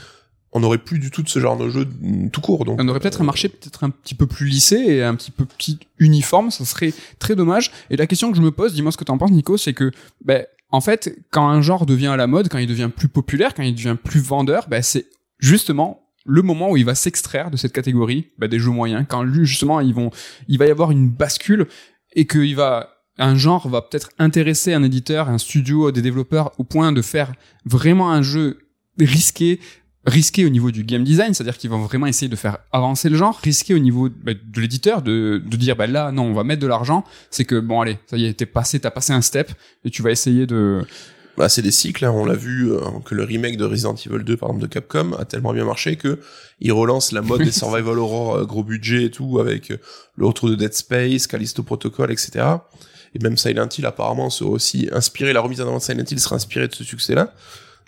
on n'aurait plus du tout de ce genre de jeu tout court. Donc, on aurait peut-être un marché peut-être un petit peu plus lissé et un petit peu petit uniforme. Ça serait très dommage. Et la question que je me pose, dis-moi ce que t'en penses, Nico, c'est que, ben, en fait, quand un genre devient à la mode, quand il devient plus populaire, quand il devient plus vendeur, ben, c'est justement le moment où il va s'extraire de cette catégorie ben, des jeux moyens. Quand lui, justement, ils vont, il va y avoir une bascule et qu'il va un genre va peut-être intéresser un éditeur, un studio, des développeurs au point de faire vraiment un jeu risqué, risqué au niveau du game design, c'est-à-dire qu'ils vont vraiment essayer de faire avancer le genre, risqué au niveau bah, de l'éditeur de, de dire bah là non on va mettre de l'argent, c'est que bon allez ça y est t'es passé t'as passé un step et tu vas essayer de bah, c'est des cycles, hein. on l'a vu euh, que le remake de Resident Evil 2 par exemple de Capcom a tellement bien marché que il relance la mode des survival horror euh, gros budget et tout avec euh, le retour de Dead Space, Callisto Protocol, etc. Et même Silent Hill apparemment sera aussi inspiré, la remise en avant de Silent Hill sera inspirée de ce succès-là.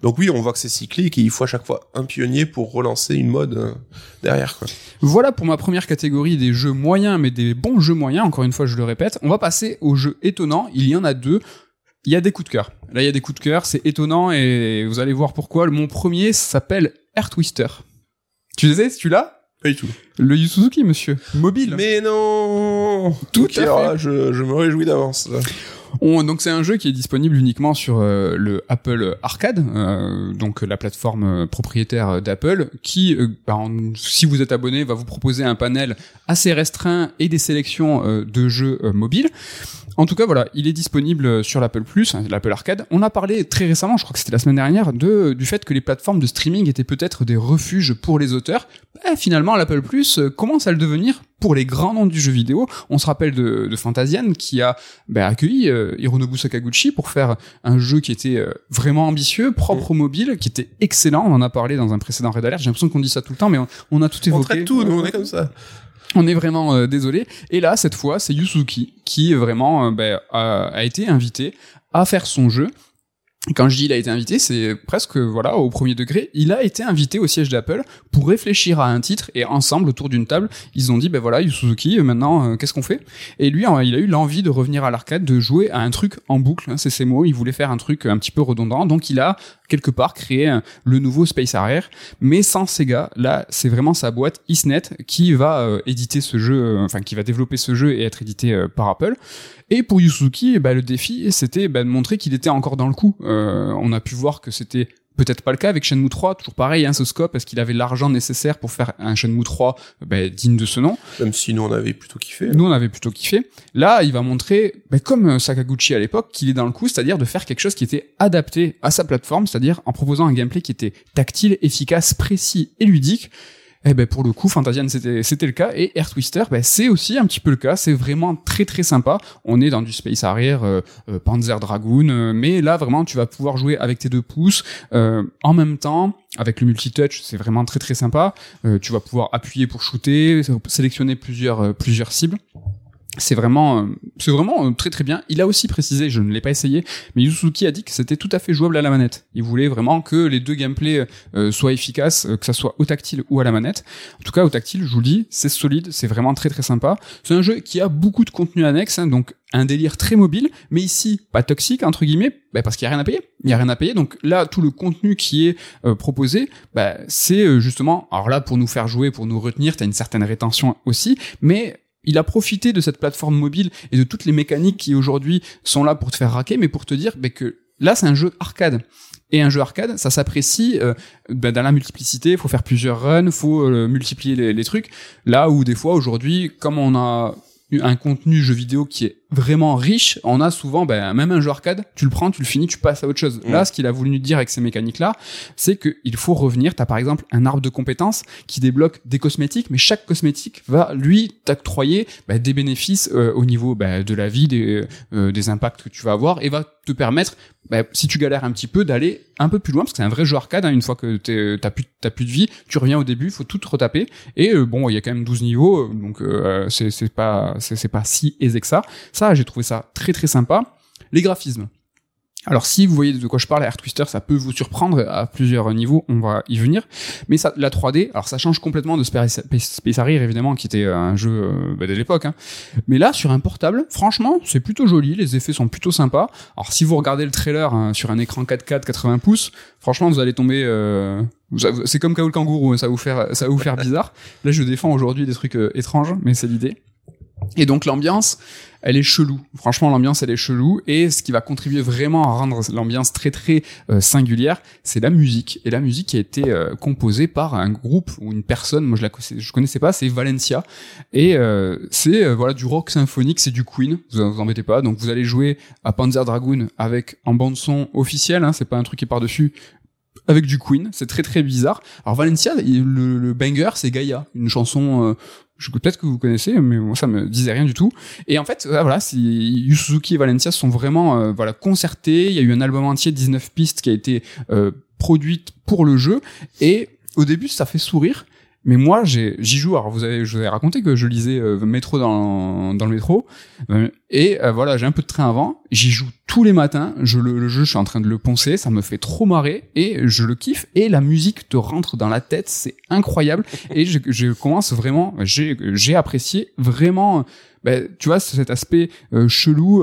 Donc oui, on voit que c'est cyclique et il faut à chaque fois un pionnier pour relancer une mode derrière. Quoi. Voilà pour ma première catégorie des jeux moyens, mais des bons jeux moyens. Encore une fois, je le répète. On va passer aux jeux étonnants. Il y en a deux. Il y a des coups de cœur. Là, il y a des coups de cœur. C'est étonnant et vous allez voir pourquoi. Mon premier s'appelle Air Twister. Tu sais, tu l'as Pas du tout. Le Yu Suzuki, monsieur. Mobile. Mais non Tout à alors fait. là, je, je me réjouis d'avance. On- donc c'est un jeu qui est disponible uniquement sur euh, le Apple Arcade, euh, donc la plateforme euh, propriétaire d'Apple, qui, euh, bah, si vous êtes abonné, va vous proposer un panel assez restreint et des sélections de jeux mobiles. En tout cas, voilà, il est disponible sur l'Apple Plus, hein, l'Apple Arcade. On a parlé très récemment, je crois que c'était la semaine dernière, de du fait que les plateformes de streaming étaient peut-être des refuges pour les auteurs. Bah, finalement, l'Apple Plus commence à le devenir pour les grands noms du jeu vidéo. On se rappelle de, de Fantasian qui a bah, accueilli euh, Hironobu Sakaguchi pour faire un jeu qui était euh, vraiment ambitieux, propre au mobile, qui était excellent. On en a parlé dans un précédent Red Alert. J'ai l'impression qu'on dit ça tout le temps, mais on, on a tout On évoqué. traite tout, nous, on est comme ça. On est vraiment euh, désolé. Et là, cette fois, c'est Yusuki qui vraiment euh, ben, a, a été invité à faire son jeu. Quand je dis il a été invité, c'est presque voilà au premier degré. Il a été invité au siège d'Apple pour réfléchir à un titre et ensemble autour d'une table, ils ont dit ben voilà Yu Suzuki, euh, maintenant euh, qu'est-ce qu'on fait? Et lui, il a eu l'envie de revenir à l'arcade, de jouer à un truc en boucle. hein, c'est ses mots. Il voulait faire un truc un petit peu redondant, donc il a quelque part créé euh, le nouveau Space Harrier, mais sans Sega. Là, c'est vraiment sa boîte Isnet qui va éditer ce jeu, enfin qui va développer ce jeu et être édité par Apple. Et pour Yusuki, bah, le défi, c'était bah, de montrer qu'il était encore dans le coup. Euh, on a pu voir que c'était peut-être pas le cas avec Shenmue 3, toujours pareil, hein, ce scope, est-ce qu'il avait l'argent nécessaire pour faire un Shenmue 3 bah, digne de ce nom Même si nous, on avait plutôt kiffé. Nous, on avait plutôt kiffé. Là, il va montrer, bah, comme euh, Sakaguchi à l'époque, qu'il est dans le coup, c'est-à-dire de faire quelque chose qui était adapté à sa plateforme, c'est-à-dire en proposant un gameplay qui était tactile, efficace, précis et ludique. Et ben pour le coup, Fantasian c'était c'était le cas et Air Twister, ben c'est aussi un petit peu le cas. C'est vraiment très très sympa. On est dans du Space Harrier, euh, euh, Panzer Dragoon, euh, mais là vraiment tu vas pouvoir jouer avec tes deux pouces en même temps avec le multitouch. C'est vraiment très très sympa. Tu vas pouvoir appuyer pour shooter, sélectionner plusieurs plusieurs cibles. C'est vraiment, euh, c'est vraiment euh, très très bien. Il a aussi précisé, je ne l'ai pas essayé, mais Yusuki a dit que c'était tout à fait jouable à la manette. Il voulait vraiment que les deux gameplays euh, soient efficaces, que ça soit au tactile ou à la manette. En tout cas, au tactile, je vous le dis, c'est solide, c'est vraiment très très sympa. C'est un jeu qui a beaucoup de contenu annexe, hein, donc un délire très mobile, mais ici pas toxique entre guillemets, bah, parce qu'il y a rien à payer. Il y a rien à payer, donc là tout le contenu qui est proposé, bah, c'est justement, alors là pour nous faire jouer, pour nous retenir, t'as une certaine rétention aussi, mais il a profité de cette plateforme mobile et de toutes les mécaniques qui aujourd'hui sont là pour te faire raquer, mais pour te dire bah, que là c'est un jeu arcade. Et un jeu arcade, ça s'apprécie euh, bah, dans la multiplicité. Il faut faire plusieurs runs, faut euh, multiplier les, les trucs. Là où des fois aujourd'hui, comme on a un contenu jeu vidéo qui est vraiment riche, on a souvent, ben, même un jeu arcade, tu le prends, tu le finis, tu passes à autre chose. Mm. Là, ce qu'il a voulu nous dire avec ces mécaniques-là, c'est qu'il faut revenir. T'as par exemple un arbre de compétences qui débloque des cosmétiques, mais chaque cosmétique va lui t'octroyer ben, des bénéfices euh, au niveau ben, de la vie, des, euh, des impacts que tu vas avoir, et va te permettre, ben, si tu galères un petit peu, d'aller un peu plus loin, parce que c'est un vrai jeu arcade. hein, une fois que t'as plus, t'as plus de vie, tu reviens au début, faut tout retaper. Et euh, bon, il y a quand même 12 niveaux, donc euh, c'est pas c'est pas si aisé que ça. Ça, j'ai trouvé ça très très sympa. Les graphismes. Alors si vous voyez de quoi je parle, Air Twister, ça peut vous surprendre à plusieurs niveaux, on va y venir. Mais ça, la 3D, alors ça change complètement de Space, Harrier évidemment, qui était un jeu euh, bah, de l'époque. hein. Mais là, sur un portable, franchement, c'est plutôt joli, les effets sont plutôt sympas. Alors si vous regardez le trailer hein, sur un écran 4K de 80 pouces, franchement, vous allez tomber. euh, c'est comme Kaoul Kangourou, hein, ça va vous faire, ça va vous faire bizarre. Là, je défends aujourd'hui des trucs euh, étranges, mais c'est l'idée. Et donc l'ambiance, elle est chelou. Franchement, l'ambiance, elle est chelou. Et ce qui va contribuer vraiment à rendre l'ambiance très très euh, singulière, c'est la musique. Et la musique qui a été euh, composée par un groupe ou une personne. Moi, je la je connaissais pas. C'est Valencia. Et euh, c'est euh, voilà du rock symphonique, c'est du Queen. Vous vous embêtez pas. Donc vous allez jouer à Panzer Dragoon avec en bande son officielle. Hein, c'est pas un truc qui est par dessus avec du Queen, c'est très très bizarre. Alors Valencia, le, le banger, c'est Gaia, une chanson, euh, je peut-être que vous connaissez, mais ça me disait rien du tout. Et en fait, euh, voilà, c'est- Yu Suzuki et Valencia sont vraiment euh, voilà concertés. Il y a eu un album entier de 19 pistes qui a été euh, produite pour le jeu. Et au début, ça fait sourire. Mais moi, j'y joue. Alors, vous avez, je vous avais raconté que je lisais euh, métro dans, dans le métro. Euh, et euh, voilà, j'ai un peu de train avant. J'y joue tous les matins. Je le, le jeu, je suis en train de le poncer. Ça me fait trop marrer et je le kiffe. Et la musique te rentre dans la tête. C'est incroyable. et je, je commence vraiment, j'ai, apprécié vraiment, ben, tu vois, cet aspect euh, chelou.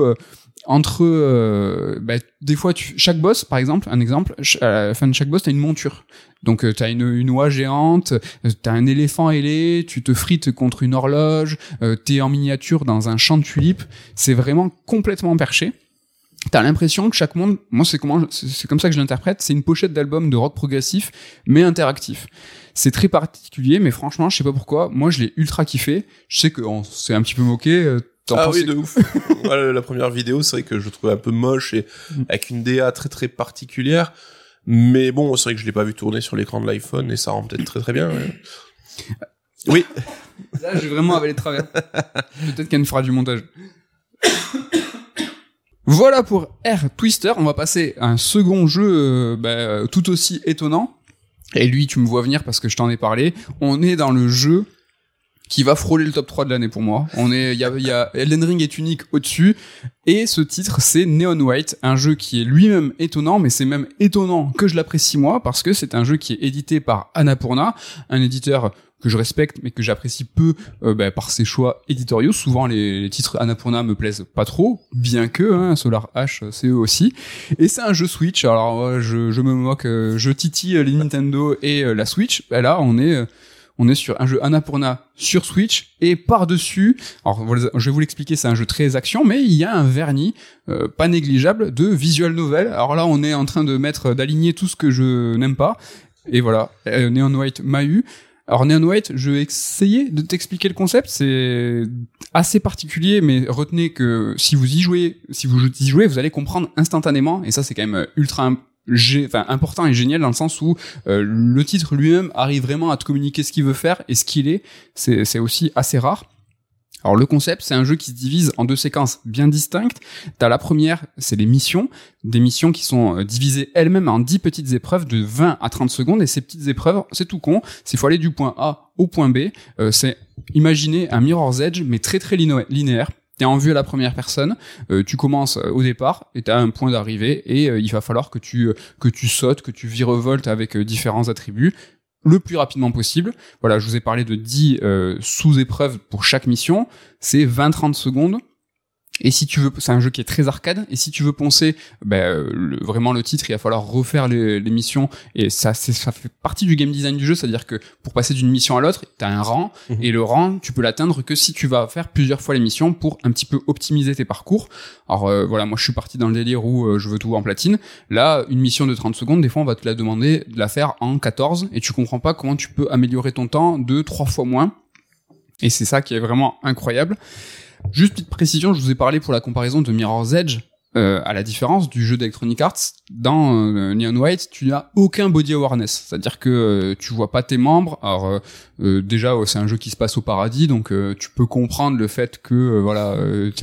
Euh, entre euh, ben, des fois tu, chaque boss par exemple un exemple à la fin de chaque boss t'as une monture donc euh, t'as une, une oie géante euh, t'as un éléphant ailé tu te frites contre une horloge euh, t'es en miniature dans un champ de tulipes c'est vraiment complètement perché T'as l'impression que chaque monde, moi c'est comment, c'est comme ça que je l'interprète, c'est une pochette d'album de rock progressif, mais interactif. C'est très particulier, mais franchement, je sais pas pourquoi, moi je l'ai ultra kiffé. Je sais qu'on s'est un petit peu moqué. Euh, Ah pensais- oui, de ouf. Ouais, la première vidéo, c'est vrai que je trouvais un peu moche et Mm. avec une DA très très particulière. Mais bon, c'est vrai que je l'ai pas vu tourner sur l'écran de l'iPhone et ça rend peut-être très très bien. ouais. Oui, Là, j'ai vraiment avalé de travers. Peut-être qu'elle me fera du montage. Voilà pour Air Twister. On va passer à un second jeu euh, bah, euh, tout aussi étonnant. Et lui, tu me vois venir parce que je t'en ai parlé. On est dans le jeu qui va frôler le top 3 de l'année pour moi. On est, il y a, y a Elden Ring est unique au-dessus. Et ce titre, c'est Neon White, un jeu qui est lui-même étonnant, mais c'est même étonnant que je l'apprécie moi parce que c'est un jeu qui est édité par Annapurna, un éditeur que je respecte mais que j'apprécie peu euh, bah, par ses choix éditoriaux. Souvent les, les titres Annapurna me plaisent pas trop, bien que hein, Solar H c'est eux aussi. Et c'est un jeu Switch. Alors ouais, je, je me moque, euh, je titille les Nintendo et euh, la Switch. Bah, là on est euh, on est sur un jeu Annapurna sur Switch et par-dessus, alors je vais vous l'expliquer, c'est un jeu très action, mais il y a un vernis euh, pas négligeable de visual novel. Alors là, on est en train de mettre, d'aligner tout ce que je n'aime pas. Et voilà, euh, Neon White m'a eu. Alors Neon White, je vais essayer de t'expliquer le concept. C'est assez particulier, mais retenez que si vous y jouez, si vous y jouez, vous allez comprendre instantanément. Et ça, c'est quand même ultra im- gé- enfin, important et génial dans le sens où euh, le titre lui-même arrive vraiment à te communiquer ce qu'il veut faire et ce qu'il est. C'est aussi assez rare. Alors le concept, c'est un jeu qui se divise en deux séquences bien distinctes. T'as la première, c'est les missions, des missions qui sont euh, divisées elles-mêmes en 10 petites épreuves de 20 à 30 secondes. Et ces petites épreuves, c'est tout con, c'est faut aller du point A au point B. Euh, c'est imaginer un Mirror's Edge, mais très très linéaire. T'es en vue à la première personne, euh, tu commences euh, au départ et t'as un point d'arrivée et euh, il va falloir que tu que tu sautes, que tu virevoltes avec différents attributs le plus rapidement possible. Voilà, je vous ai parlé de 10 euh, sous-épreuves pour chaque mission. C'est 20-30 secondes. Et si tu veux, c'est un jeu qui est très arcade. Et si tu veux penser, ben, euh, le- vraiment le titre, il va falloir refaire les, les missions. Et ça, ça fait partie du game design du jeu, c'est-à-dire que pour passer d'une mission à l'autre, t'as un rang. Mhm. Et le rang, tu peux l'atteindre que si tu vas faire plusieurs fois les missions pour un petit peu optimiser tes parcours. Alors euh, voilà, moi je suis parti dans le délire où euh, je veux tout en platine. Là, une mission de 30 secondes, des fois on va te la demander de la faire en 14 et tu comprends pas comment tu peux améliorer ton temps de trois fois moins. Et c'est ça qui est vraiment incroyable. Juste petite précision, je vous ai parlé pour la comparaison de Mirror's Edge. Euh, à la différence du jeu d'Electronic Arts, dans euh, Neon White, tu n'as aucun body awareness, c'est-à-dire que euh, tu vois pas tes membres. Alors euh, déjà, c'est un jeu qui se passe au paradis, donc tu peux comprendre le fait que voilà,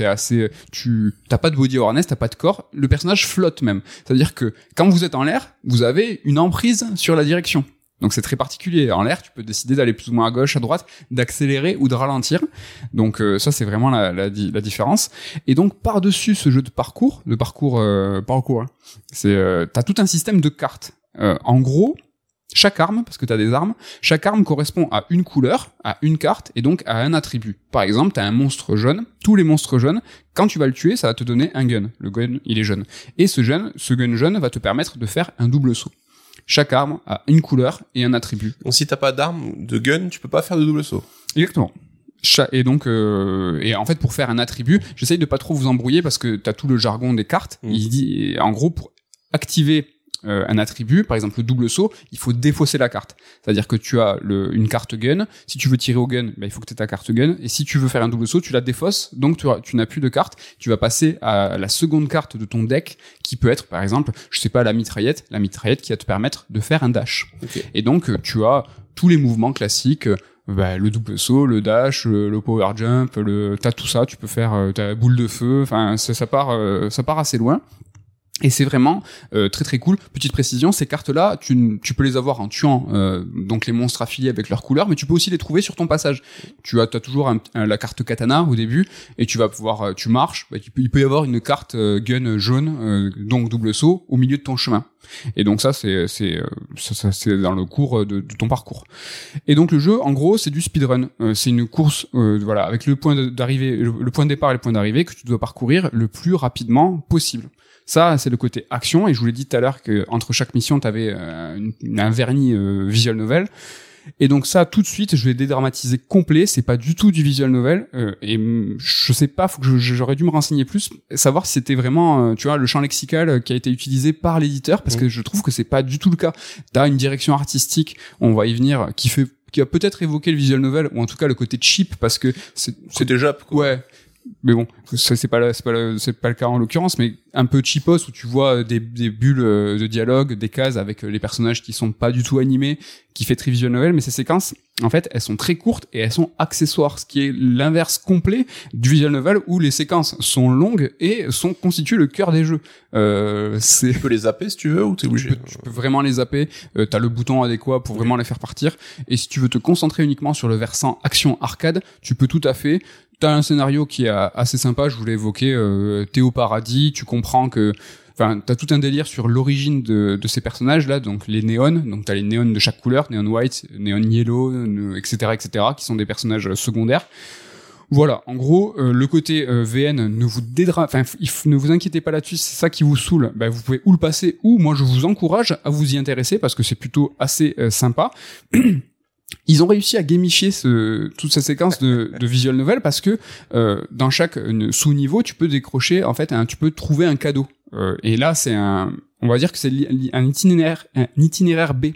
assez, tu t'as pas de body awareness, t'as pas de corps. Le personnage flotte même, c'est-à-dire que quand vous êtes en l'air, vous avez une emprise sur la direction. Donc c'est très particulier. En l'air, tu peux décider d'aller plus ou moins à gauche, à droite, d'accélérer ou de ralentir. Donc euh, ça, c'est vraiment la, la, la, différence. Et donc par-dessus ce jeu de parcours, de parcours, euh, parcours, hein, c'est euh, t'as tout un système de cartes. Euh, en gros, chaque arme, parce que t'as des armes, chaque arme correspond à une couleur, à une carte et donc à un attribut. Par exemple, t'as un monstre jaune. Tous les monstres jaunes, quand tu vas le tuer, ça va te donner un gun. Le gun, il est jaune. Et ce gun, ce gun jaune va te permettre de faire un double saut. Chaque arme a une couleur et un attribut. Donc si t'as pas d'arme, de gun, tu peux pas faire de double saut. Exactement. Et donc, euh, et en fait, pour faire un attribut, j'essaye de pas trop vous embrouiller parce que t'as tout le jargon des cartes. Mm. Il dit, en gros, pour activer euh, un attribut, par exemple le double saut, il faut défausser la carte. C'est-à-dire que tu as le, une carte gun. Si tu veux tirer au gun, ben, il faut que tu aies ta carte gun. Et si tu veux faire un double saut, tu la défausses. Donc tu, tu n'as plus de carte. Tu vas passer à la seconde carte de ton deck, qui peut être, par exemple, je sais pas, la mitraillette. La mitraillette qui va te permettre de faire un dash. Et donc euh, tu as tous les mouvements classiques. bah, le double saut, le dash, le, le power jump, le t'as tout ça, tu peux faire euh, ta boule de feu, enfin ça, ça part euh, ça part assez loin. Et c'est vraiment euh, très très cool. Petite précision, ces cartes-là, tu, tu peux les avoir en tuant euh, donc les monstres affiliés avec leurs couleurs, mais tu peux aussi les trouver sur ton passage. Tu as, as toujours un- un- la carte katana au début, et tu vas pouvoir, euh, tu marches, bah, il peut y avoir une carte euh, gun jaune, euh, donc double saut, au milieu de ton chemin. Et donc ça, c'est c'est euh, dans le cours de, de ton parcours. Et donc le jeu, en gros, c'est du speedrun. Euh, c'est une course, euh, voilà, avec le point d'arrivée, le, le point de départ et le point d'arrivée que tu dois parcourir le plus rapidement possible. Ça, c'est le côté action. Et je vous l'ai dit tout à l'heure que entre chaque mission, tu avais un vernis euh, visual novel. Et donc ça, tout de suite, je vais dédramatiser complet. C'est pas du tout du visual novel. euh, et je sais pas, faut que j'aurais dû me renseigner plus, savoir si c'était vraiment, euh, tu vois, le champ lexical euh, qui a été utilisé par l'éditeur, parce que je trouve que c'est pas du tout le cas. T'as une direction artistique, on va y venir, qui fait, qui a peut-être évoqué le visual novel ou en tout cas le côté cheap, parce que c'est déjà. Ouais. Mais bon, ça c'est pas c'est pas c'est pas le cas en l'occurrence, mais un peu cheapos où tu vois des, des bulles euh, de dialogue, des cases avec euh, les personnages qui sont pas du tout animés, qui fait très visual novel, mais ces séquences, en fait, elles sont très courtes et elles sont accessoires, ce qui est l'inverse complet du visual novel où les séquences sont longues et sont constituent le cœur des jeux. Euh, c'est Tu peux les zapper si tu veux ou t'es obligé. tu peux, tu peux vraiment les zapper. Euh, T'as le bouton adéquat pour vraiment les faire partir. Et si tu veux te concentrer uniquement sur le versant action arcade, tu peux tout à fait. T'as un scénario qui est assez sympa. Je vous l'ai évoqué. Euh, au paradis. Tu comprends que. Enfin, t'as tout un délire sur l'origine de, de ces personnages là, donc les néons, donc t'as les néons de chaque couleur, néon white, néon yellow, etc., etc., qui sont des personnages euh, secondaires. Voilà, en gros, euh, le côté euh, VN ne vous dédra, enfin, ne vous inquiétez pas là-dessus, c'est ça qui vous saoule. Ben, vous pouvez ou le passer, ou moi je vous encourage à vous y intéresser parce que c'est plutôt assez euh, sympa. Ils ont réussi à gamifier ce, toute cette séquence de, de visual novel parce que euh, dans chaque euh, sous-niveau, tu peux décrocher en fait, un, tu peux trouver un cadeau. Euh, et là, c'est un, on va dire que c'est un itinéraire, un itinéraire B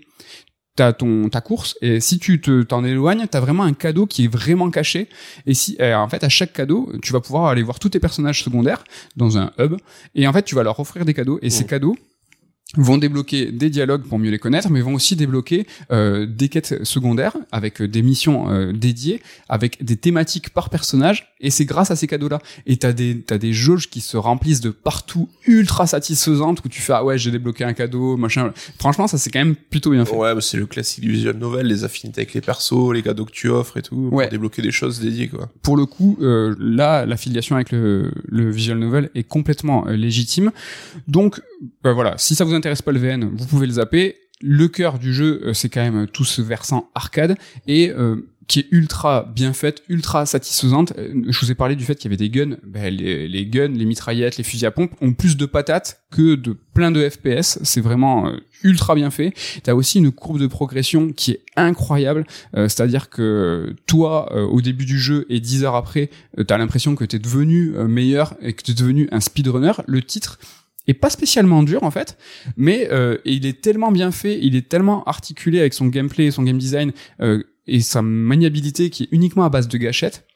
t'as ton ta course et si tu te t'en éloignes t'as vraiment un cadeau qui est vraiment caché et si euh, en fait à chaque cadeau tu vas pouvoir aller voir tous tes personnages secondaires dans un hub et en fait tu vas leur offrir des cadeaux et ces Mhm. cadeaux vont débloquer des dialogues pour mieux les connaître, mais vont aussi débloquer euh, des quêtes secondaires avec euh, des missions euh, dédiées, avec des thématiques par personnage, et c'est grâce à ces cadeaux-là. Et t'as des t'as des jauges qui se remplissent de partout, ultra satisfaisantes, où tu fais ah ouais j'ai débloqué un cadeau, machin. Franchement ça c'est quand même plutôt bien fait. Ouais, bah, c'est le classique du visual novel, les affinités avec les persos, les cadeaux que tu offres et tout, Ouais. pour débloquer des choses dédiées, quoi. pour le coup, euh, là, l'affiliation avec le, le visual novel est complètement euh, légitime. Donc, bah voilà, si ça vous intéresse pas le VN, vous pouvez le zapper. Le cœur du jeu, euh, c'est quand même tout ce versant arcade et euh, qui est ultra bien faite, ultra satisfaisante. Euh, Je vous ai parlé du fait qu'il y avait des guns. Ben, les, guns, les mitraillettes, les fusils à pompe ont plus de patates que de plein de FPS. C'est vraiment euh, ultra bien fait. T'as aussi une courbe de progression qui est incroyable. Euh, C'est-à-dire que toi, euh, au début du jeu et 10 heures après, euh, t'as l'impression que t'es devenu euh, meilleur et que t'es devenu un speedrunner. Le titre est pas spécialement dur en fait, mais euh, il est tellement bien fait, il est tellement articulé avec son gameplay son game design euh, et sa maniabilité qui est uniquement à base de gâchettes.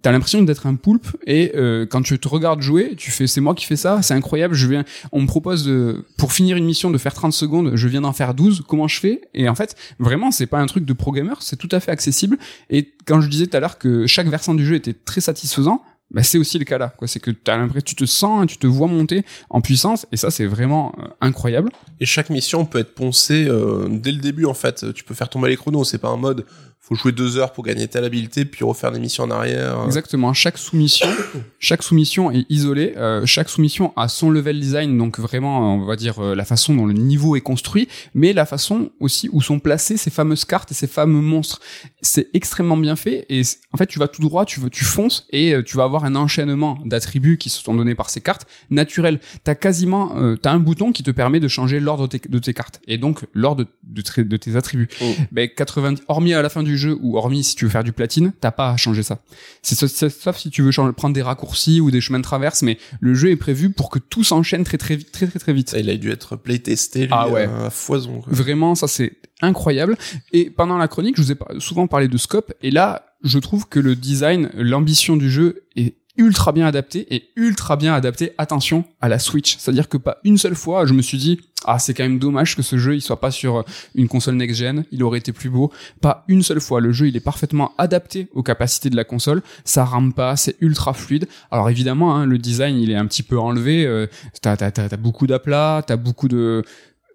t'as l'impression d'être un poulpe et euh, quand tu te regardes jouer, tu fais c'est moi qui fais ça, c'est incroyable, je viens on me propose de pour finir une mission de faire 30 secondes, je viens d'en faire 12, comment je fais? Et en fait, vraiment c'est pas un truc de programmeur, c'est tout à fait accessible et quand je disais tout à l'heure que chaque versant du jeu était très satisfaisant, bah, c'est aussi le cas là c'est que t'as l'impression tu te sens tu te vois monter en puissance et ça c'est vraiment euh, incroyable. Et chaque mission peut être poncée euh, dès le début en fait. Tu peux faire tomber les chronos c'est pas un mode faut jouer deux heures pour gagner telle habilité puis refaire des missions en arrière exactement chaque soumission chaque soumission est isolée euh, chaque soumission a son level design donc vraiment on va dire la façon dont le niveau est construit mais la façon aussi où sont placées ces fameuses cartes et ces fameux monstres c'est extrêmement bien fait et en fait tu vas tout droit tu veux tu fonces et tu vas avoir un enchaînement d'attributs qui se sont donnés par ces cartes naturel. T'as quasiment, euh, t'as un bouton qui te permet de changer l'ordre de, tes cartes et donc l'ordre de, de, tes attributs. Oh. Ben 90, hormis à la fin du jeu ou hormis si tu veux faire du platine, t'as pas à changer ça. C'est sauf si tu veux changer, prendre des raccourcis ou des chemins de traverse, mais le jeu est prévu pour que tout s'enchaîne très très vite, très très très vite. il a dû être playtesté lui, ah ouais. à foison. Vraiment, ça c'est incroyable. Et pendant la chronique, je vous ai souvent parlé de scope, et là, je trouve que le design, l'ambition du jeu est ultra bien adapté et ultra bien adapté, attention, à la Switch. C'est-à-dire que pas une seule fois, je me suis dit, ah, c'est quand même dommage que ce jeu, il soit pas sur une console next-gen, il aurait été plus beau. Pas une seule fois. Le jeu, il est parfaitement adapté aux capacités de la console. Ça rame pas, c'est ultra fluide. Alors évidemment, hein, le design, il est un petit peu enlevé. Euh, t'as, t'as, t'as, beaucoup d'aplats, t'as beaucoup de,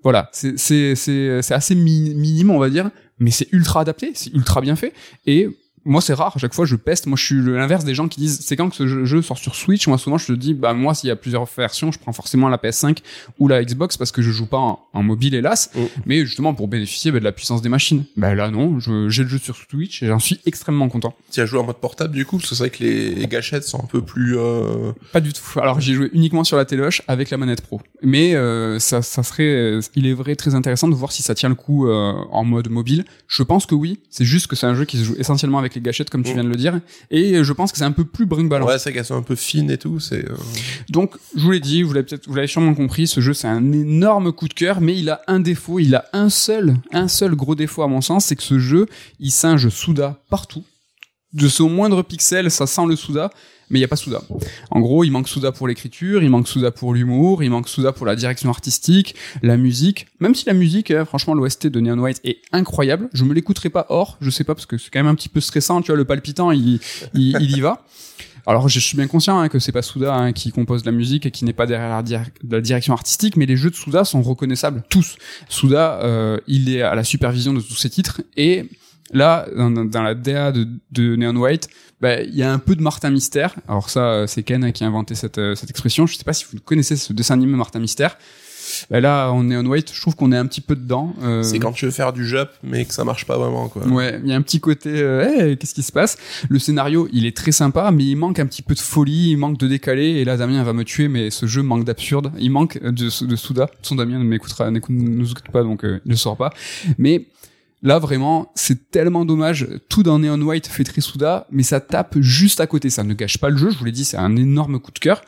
voilà, c'est c'est c'est c'est assez minime on va dire, mais c'est ultra adapté, c'est ultra bien fait et moi c'est rare à chaque fois je peste. Moi je suis l'inverse des gens qui disent c'est quand que ce jeu sort sur Switch moi souvent je te dis bah moi s'il y a plusieurs versions je prends forcément la PS5 ou la Xbox parce que je joue pas en, mobile hélas. Mm. mais justement pour bénéficier bah, de la puissance des machines. Bah là non j'ai le jeu sur Switch et j'en suis extrêmement content. Tu as joué en mode portable du coup parce que c'est vrai que les, gâchettes sont un peu plus euh... pas du tout. Alors j'ai joué uniquement sur la téloche avec la manette pro. Mais euh, ça, ça serait il est vrai très intéressant de voir si ça tient le coup euh, en mode mobile. Je pense que oui. C'est juste que c'est un jeu qui se joue essentiellement avec les gâchettes comme tu mm. viens de le dire et je pense que c'est un peu plus brinque-ballant. Ouais, c'est qu'elles sont un peu fines et tout, c'est euh, Donc, je vous l'ai dit, vous l'avez peut-être vous l'avez sûrement compris, ce jeu c'est un énorme coup de cœur mais il a un défaut, il a un seul un seul gros défaut à mon sens, c'est que ce jeu, il singe Souda partout. De son moindre pixel, ça sent le Souda mais il n'y a pas Souda. En gros, il manque Souda pour l'écriture, il manque Souda pour l'humour, il manque Souda pour la direction artistique, la musique. Même si la musique, hein, franchement, l'OST de Neon White est incroyable, je me l'écouterai pas hors, je sais pas parce que c'est quand même un petit peu stressant, tu vois, le palpitant, il, il, y va. Alors je suis bien conscient hein, que c'est pas Souda hein, qui compose la musique et qui n'est pas derrière la, direction artistique, mais les jeux de Souda sont reconnaissables tous. Souda, euh, il est à la supervision de tous ces titres et là dans, dans la DA de, de Neon White, bah, il y a un peu de Martin Mystère. Alors ça, euh, c'est Ken qui a inventé cette, euh, cette expression. Je sais pas si vous connaissez ce dessin animé Martin Mystère. Bah là, on est on white, je trouve qu'on est un petit peu dedans. Euh... C'est quand tu veux faire du jump, mais que ça marche pas vraiment, quoi. Ouais, il y a un petit côté, euh, qu'est-ce qui se passe? Le scénario, il est très sympa, mais il manque un petit peu de folie, il manque de décalé. Et là, Damien va me tuer, mais ce jeu manque d'absurde. Il manque de, de Souda. Son Damien ne m'écoutera, ne nous écoute pas, donc il ne sort pas. Mais Là, vraiment, c'est tellement dommage. Tout dans Neon White fait très souda, mais ça tape juste à côté. Ça ne gâche pas le jeu. Je vous l'ai dit, c'est un énorme coup de cœur.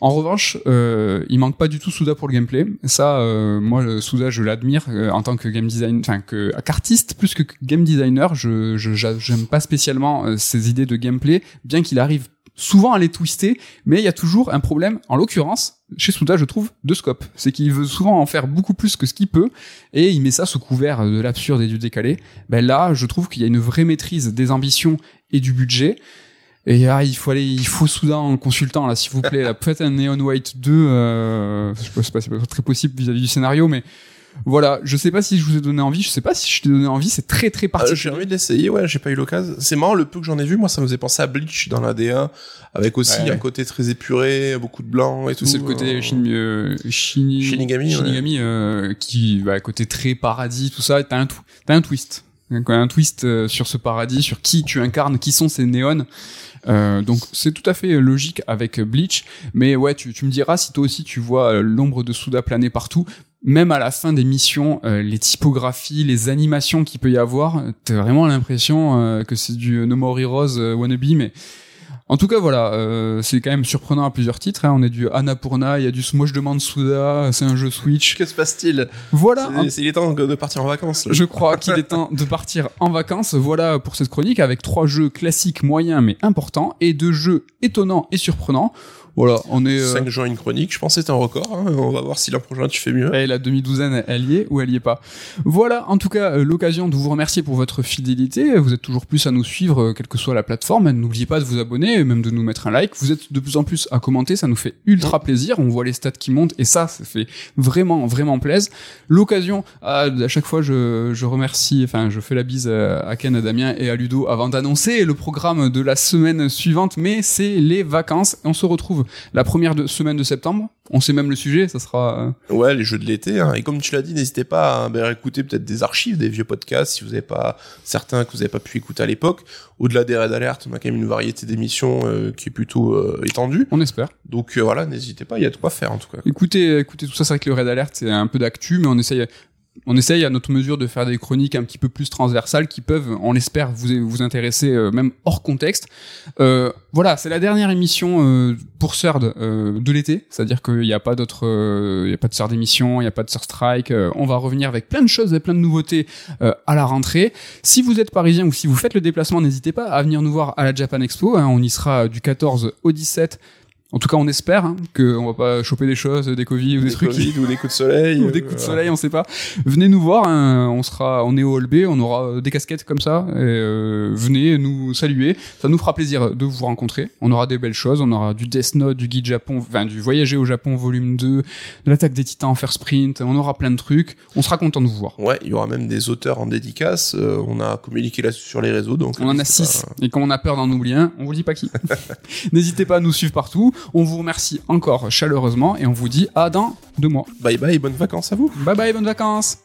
En revanche, euh, il manque pas du tout Souda pour le gameplay. Ça, euh, moi, Souda, je l'admire euh, en tant que game designer, enfin que qu'artiste plus que game designer. Je j'aime pas spécialement euh, ses idées de gameplay, bien qu'il arrive souvent à les twister, mais il y a toujours un problème. En l'occurrence, chez Souda, je trouve, de scope. C'est qu'il veut souvent en faire beaucoup plus que ce qu'il peut, et il met ça sous couvert de l'absurde et du décalé. Ben là, je trouve qu'il y a une vraie maîtrise des ambitions et du budget. Et ah, il faut aller, il faut soudain en consultant là, s'il vous plaît. Là, peut-être un Neon White 2, euh, je sais pas, c'est pas très possible vis-à-vis du scénario, mais voilà, je sais pas si je vous ai donné envie, je sais pas si je t'ai donné envie, c'est très très particulier. Euh, j'ai envie d'essayer, ouais, j'ai pas eu l'occasion. C'est marrant, le peu que j'en ai vu, moi ça me faisait penser à Bleach dans la D1, avec aussi un côté très épuré, beaucoup de blanc et tout. C'est le côté euh... euh Shinigami, Shinigami euh, qui va bah, côté très paradis, tout ça, t'as un, t'as un twist. Un twist euh, sur ce paradis, sur qui tu incarnes, qui sont ces néons. Euh, donc c'est tout à fait logique avec Bleach, mais ouais, tu, tu me diras si toi aussi tu vois l'ombre de Souda planer partout même à la fin des missions, euh, les typographies, les animations qu'il peut y avoir, t'as vraiment l'impression euh, que c'est du No More Heroes euh, wannabe, mais En tout cas, voilà, euh, c'est quand même surprenant à plusieurs titres. Hein. On est du Annapurna, il y a du Smosh de Mansuda, c'est un jeu Switch. Que se passe-t-il? Voilà. C'est- c'est- Il est temps de partir en vacances. Je crois qu'il est temps de partir en vacances. Voilà pour cette chronique avec trois jeux classiques moyens mais importants et deux jeux étonnants et surprenants. Voilà, on est. euh, 5 jours une chronique, je pense que c'est un record. hein. On va voir si l'an prochain tu fais mieux. Et la demi-douzaine, elle y est ou elle y est pas. Voilà, en tout cas, euh, l'occasion de vous remercier pour votre fidélité. Vous êtes toujours plus à nous suivre, euh, quelle que soit la plateforme. N'oubliez pas de vous abonner, et même de nous mettre un like. Vous êtes de plus en plus à commenter, ça nous fait ultra plaisir. On voit les stats qui montent, et ça, ça fait vraiment, vraiment plaisir. L'occasion, à, à chaque fois, je, je remercie, enfin, je fais la bise à à Ken, à Damien et à Ludo avant d'annoncer le programme de la semaine suivante, mais c'est les vacances. On se retrouve la première de- semaine de septembre. On sait même le sujet, ça sera... euh, Ouais, les jeux de l'été. hein. Et comme tu l'as dit, n'hésitez pas à ben, écouter peut-être des archives, des vieux podcasts, si vous n'avez pas certains que vous n'avez pas pu écouter à l'époque. Au-delà des raids d'alerte, on a quand même une variété d'émissions euh, qui est plutôt euh, étendue. On espère. Donc euh, voilà, n'hésitez pas, il y a de quoi faire en tout cas. Écoutez, écoutez tout ça, c'est vrai que le raid alert, c'est un peu d'actu, mais on essaye, on essaye à notre mesure de faire des chroniques un petit peu plus transversales qui peuvent, on l'espère, vous, intéresser euh, même hors contexte. Euh, voilà, c'est la dernière émission euh, pour euh, de l'été, c'est-à-dire qu'il n'y a pas d'autres, il y a pas de Third émission, il n'y a pas de Third Strike. on va revenir avec plein de choses et plein de nouveautés à la rentrée. Si vous êtes parisien ou si vous faites le déplacement, n'hésitez pas à venir nous voir à la Japan Expo. hein, on y sera du 14 au 17. En tout cas, on espère hein, qu'on va pas choper des choses, des Covid ou des, Des trucs Covid ou des coups de soleil. ou des euh, coups de soleil, on sait pas. Venez nous voir, hein, on sera, on est au Hall B, on aura euh, des casquettes comme ça. Et, euh, venez nous saluer, ça nous fera plaisir de vous rencontrer. On aura des belles choses, on aura du Death Note, du guide Japon, enfin du Voyager au Japon volume 2, de l'attaque des Titans en faire sprint. On aura plein de trucs. On sera content de vous voir. Ouais, il y aura même des auteurs en dédicace. euh, on a communiqué là-dessus sur les réseaux, donc On en a six. pas. Et quand on a peur d'en oublier un, on vous dit pas qui. N'hésitez pas à nous suivre partout. On vous remercie encore chaleureusement et on vous dit à dans deux mois. Bye bye, bonnes vacances à vous. Bye bye, bonnes vacances.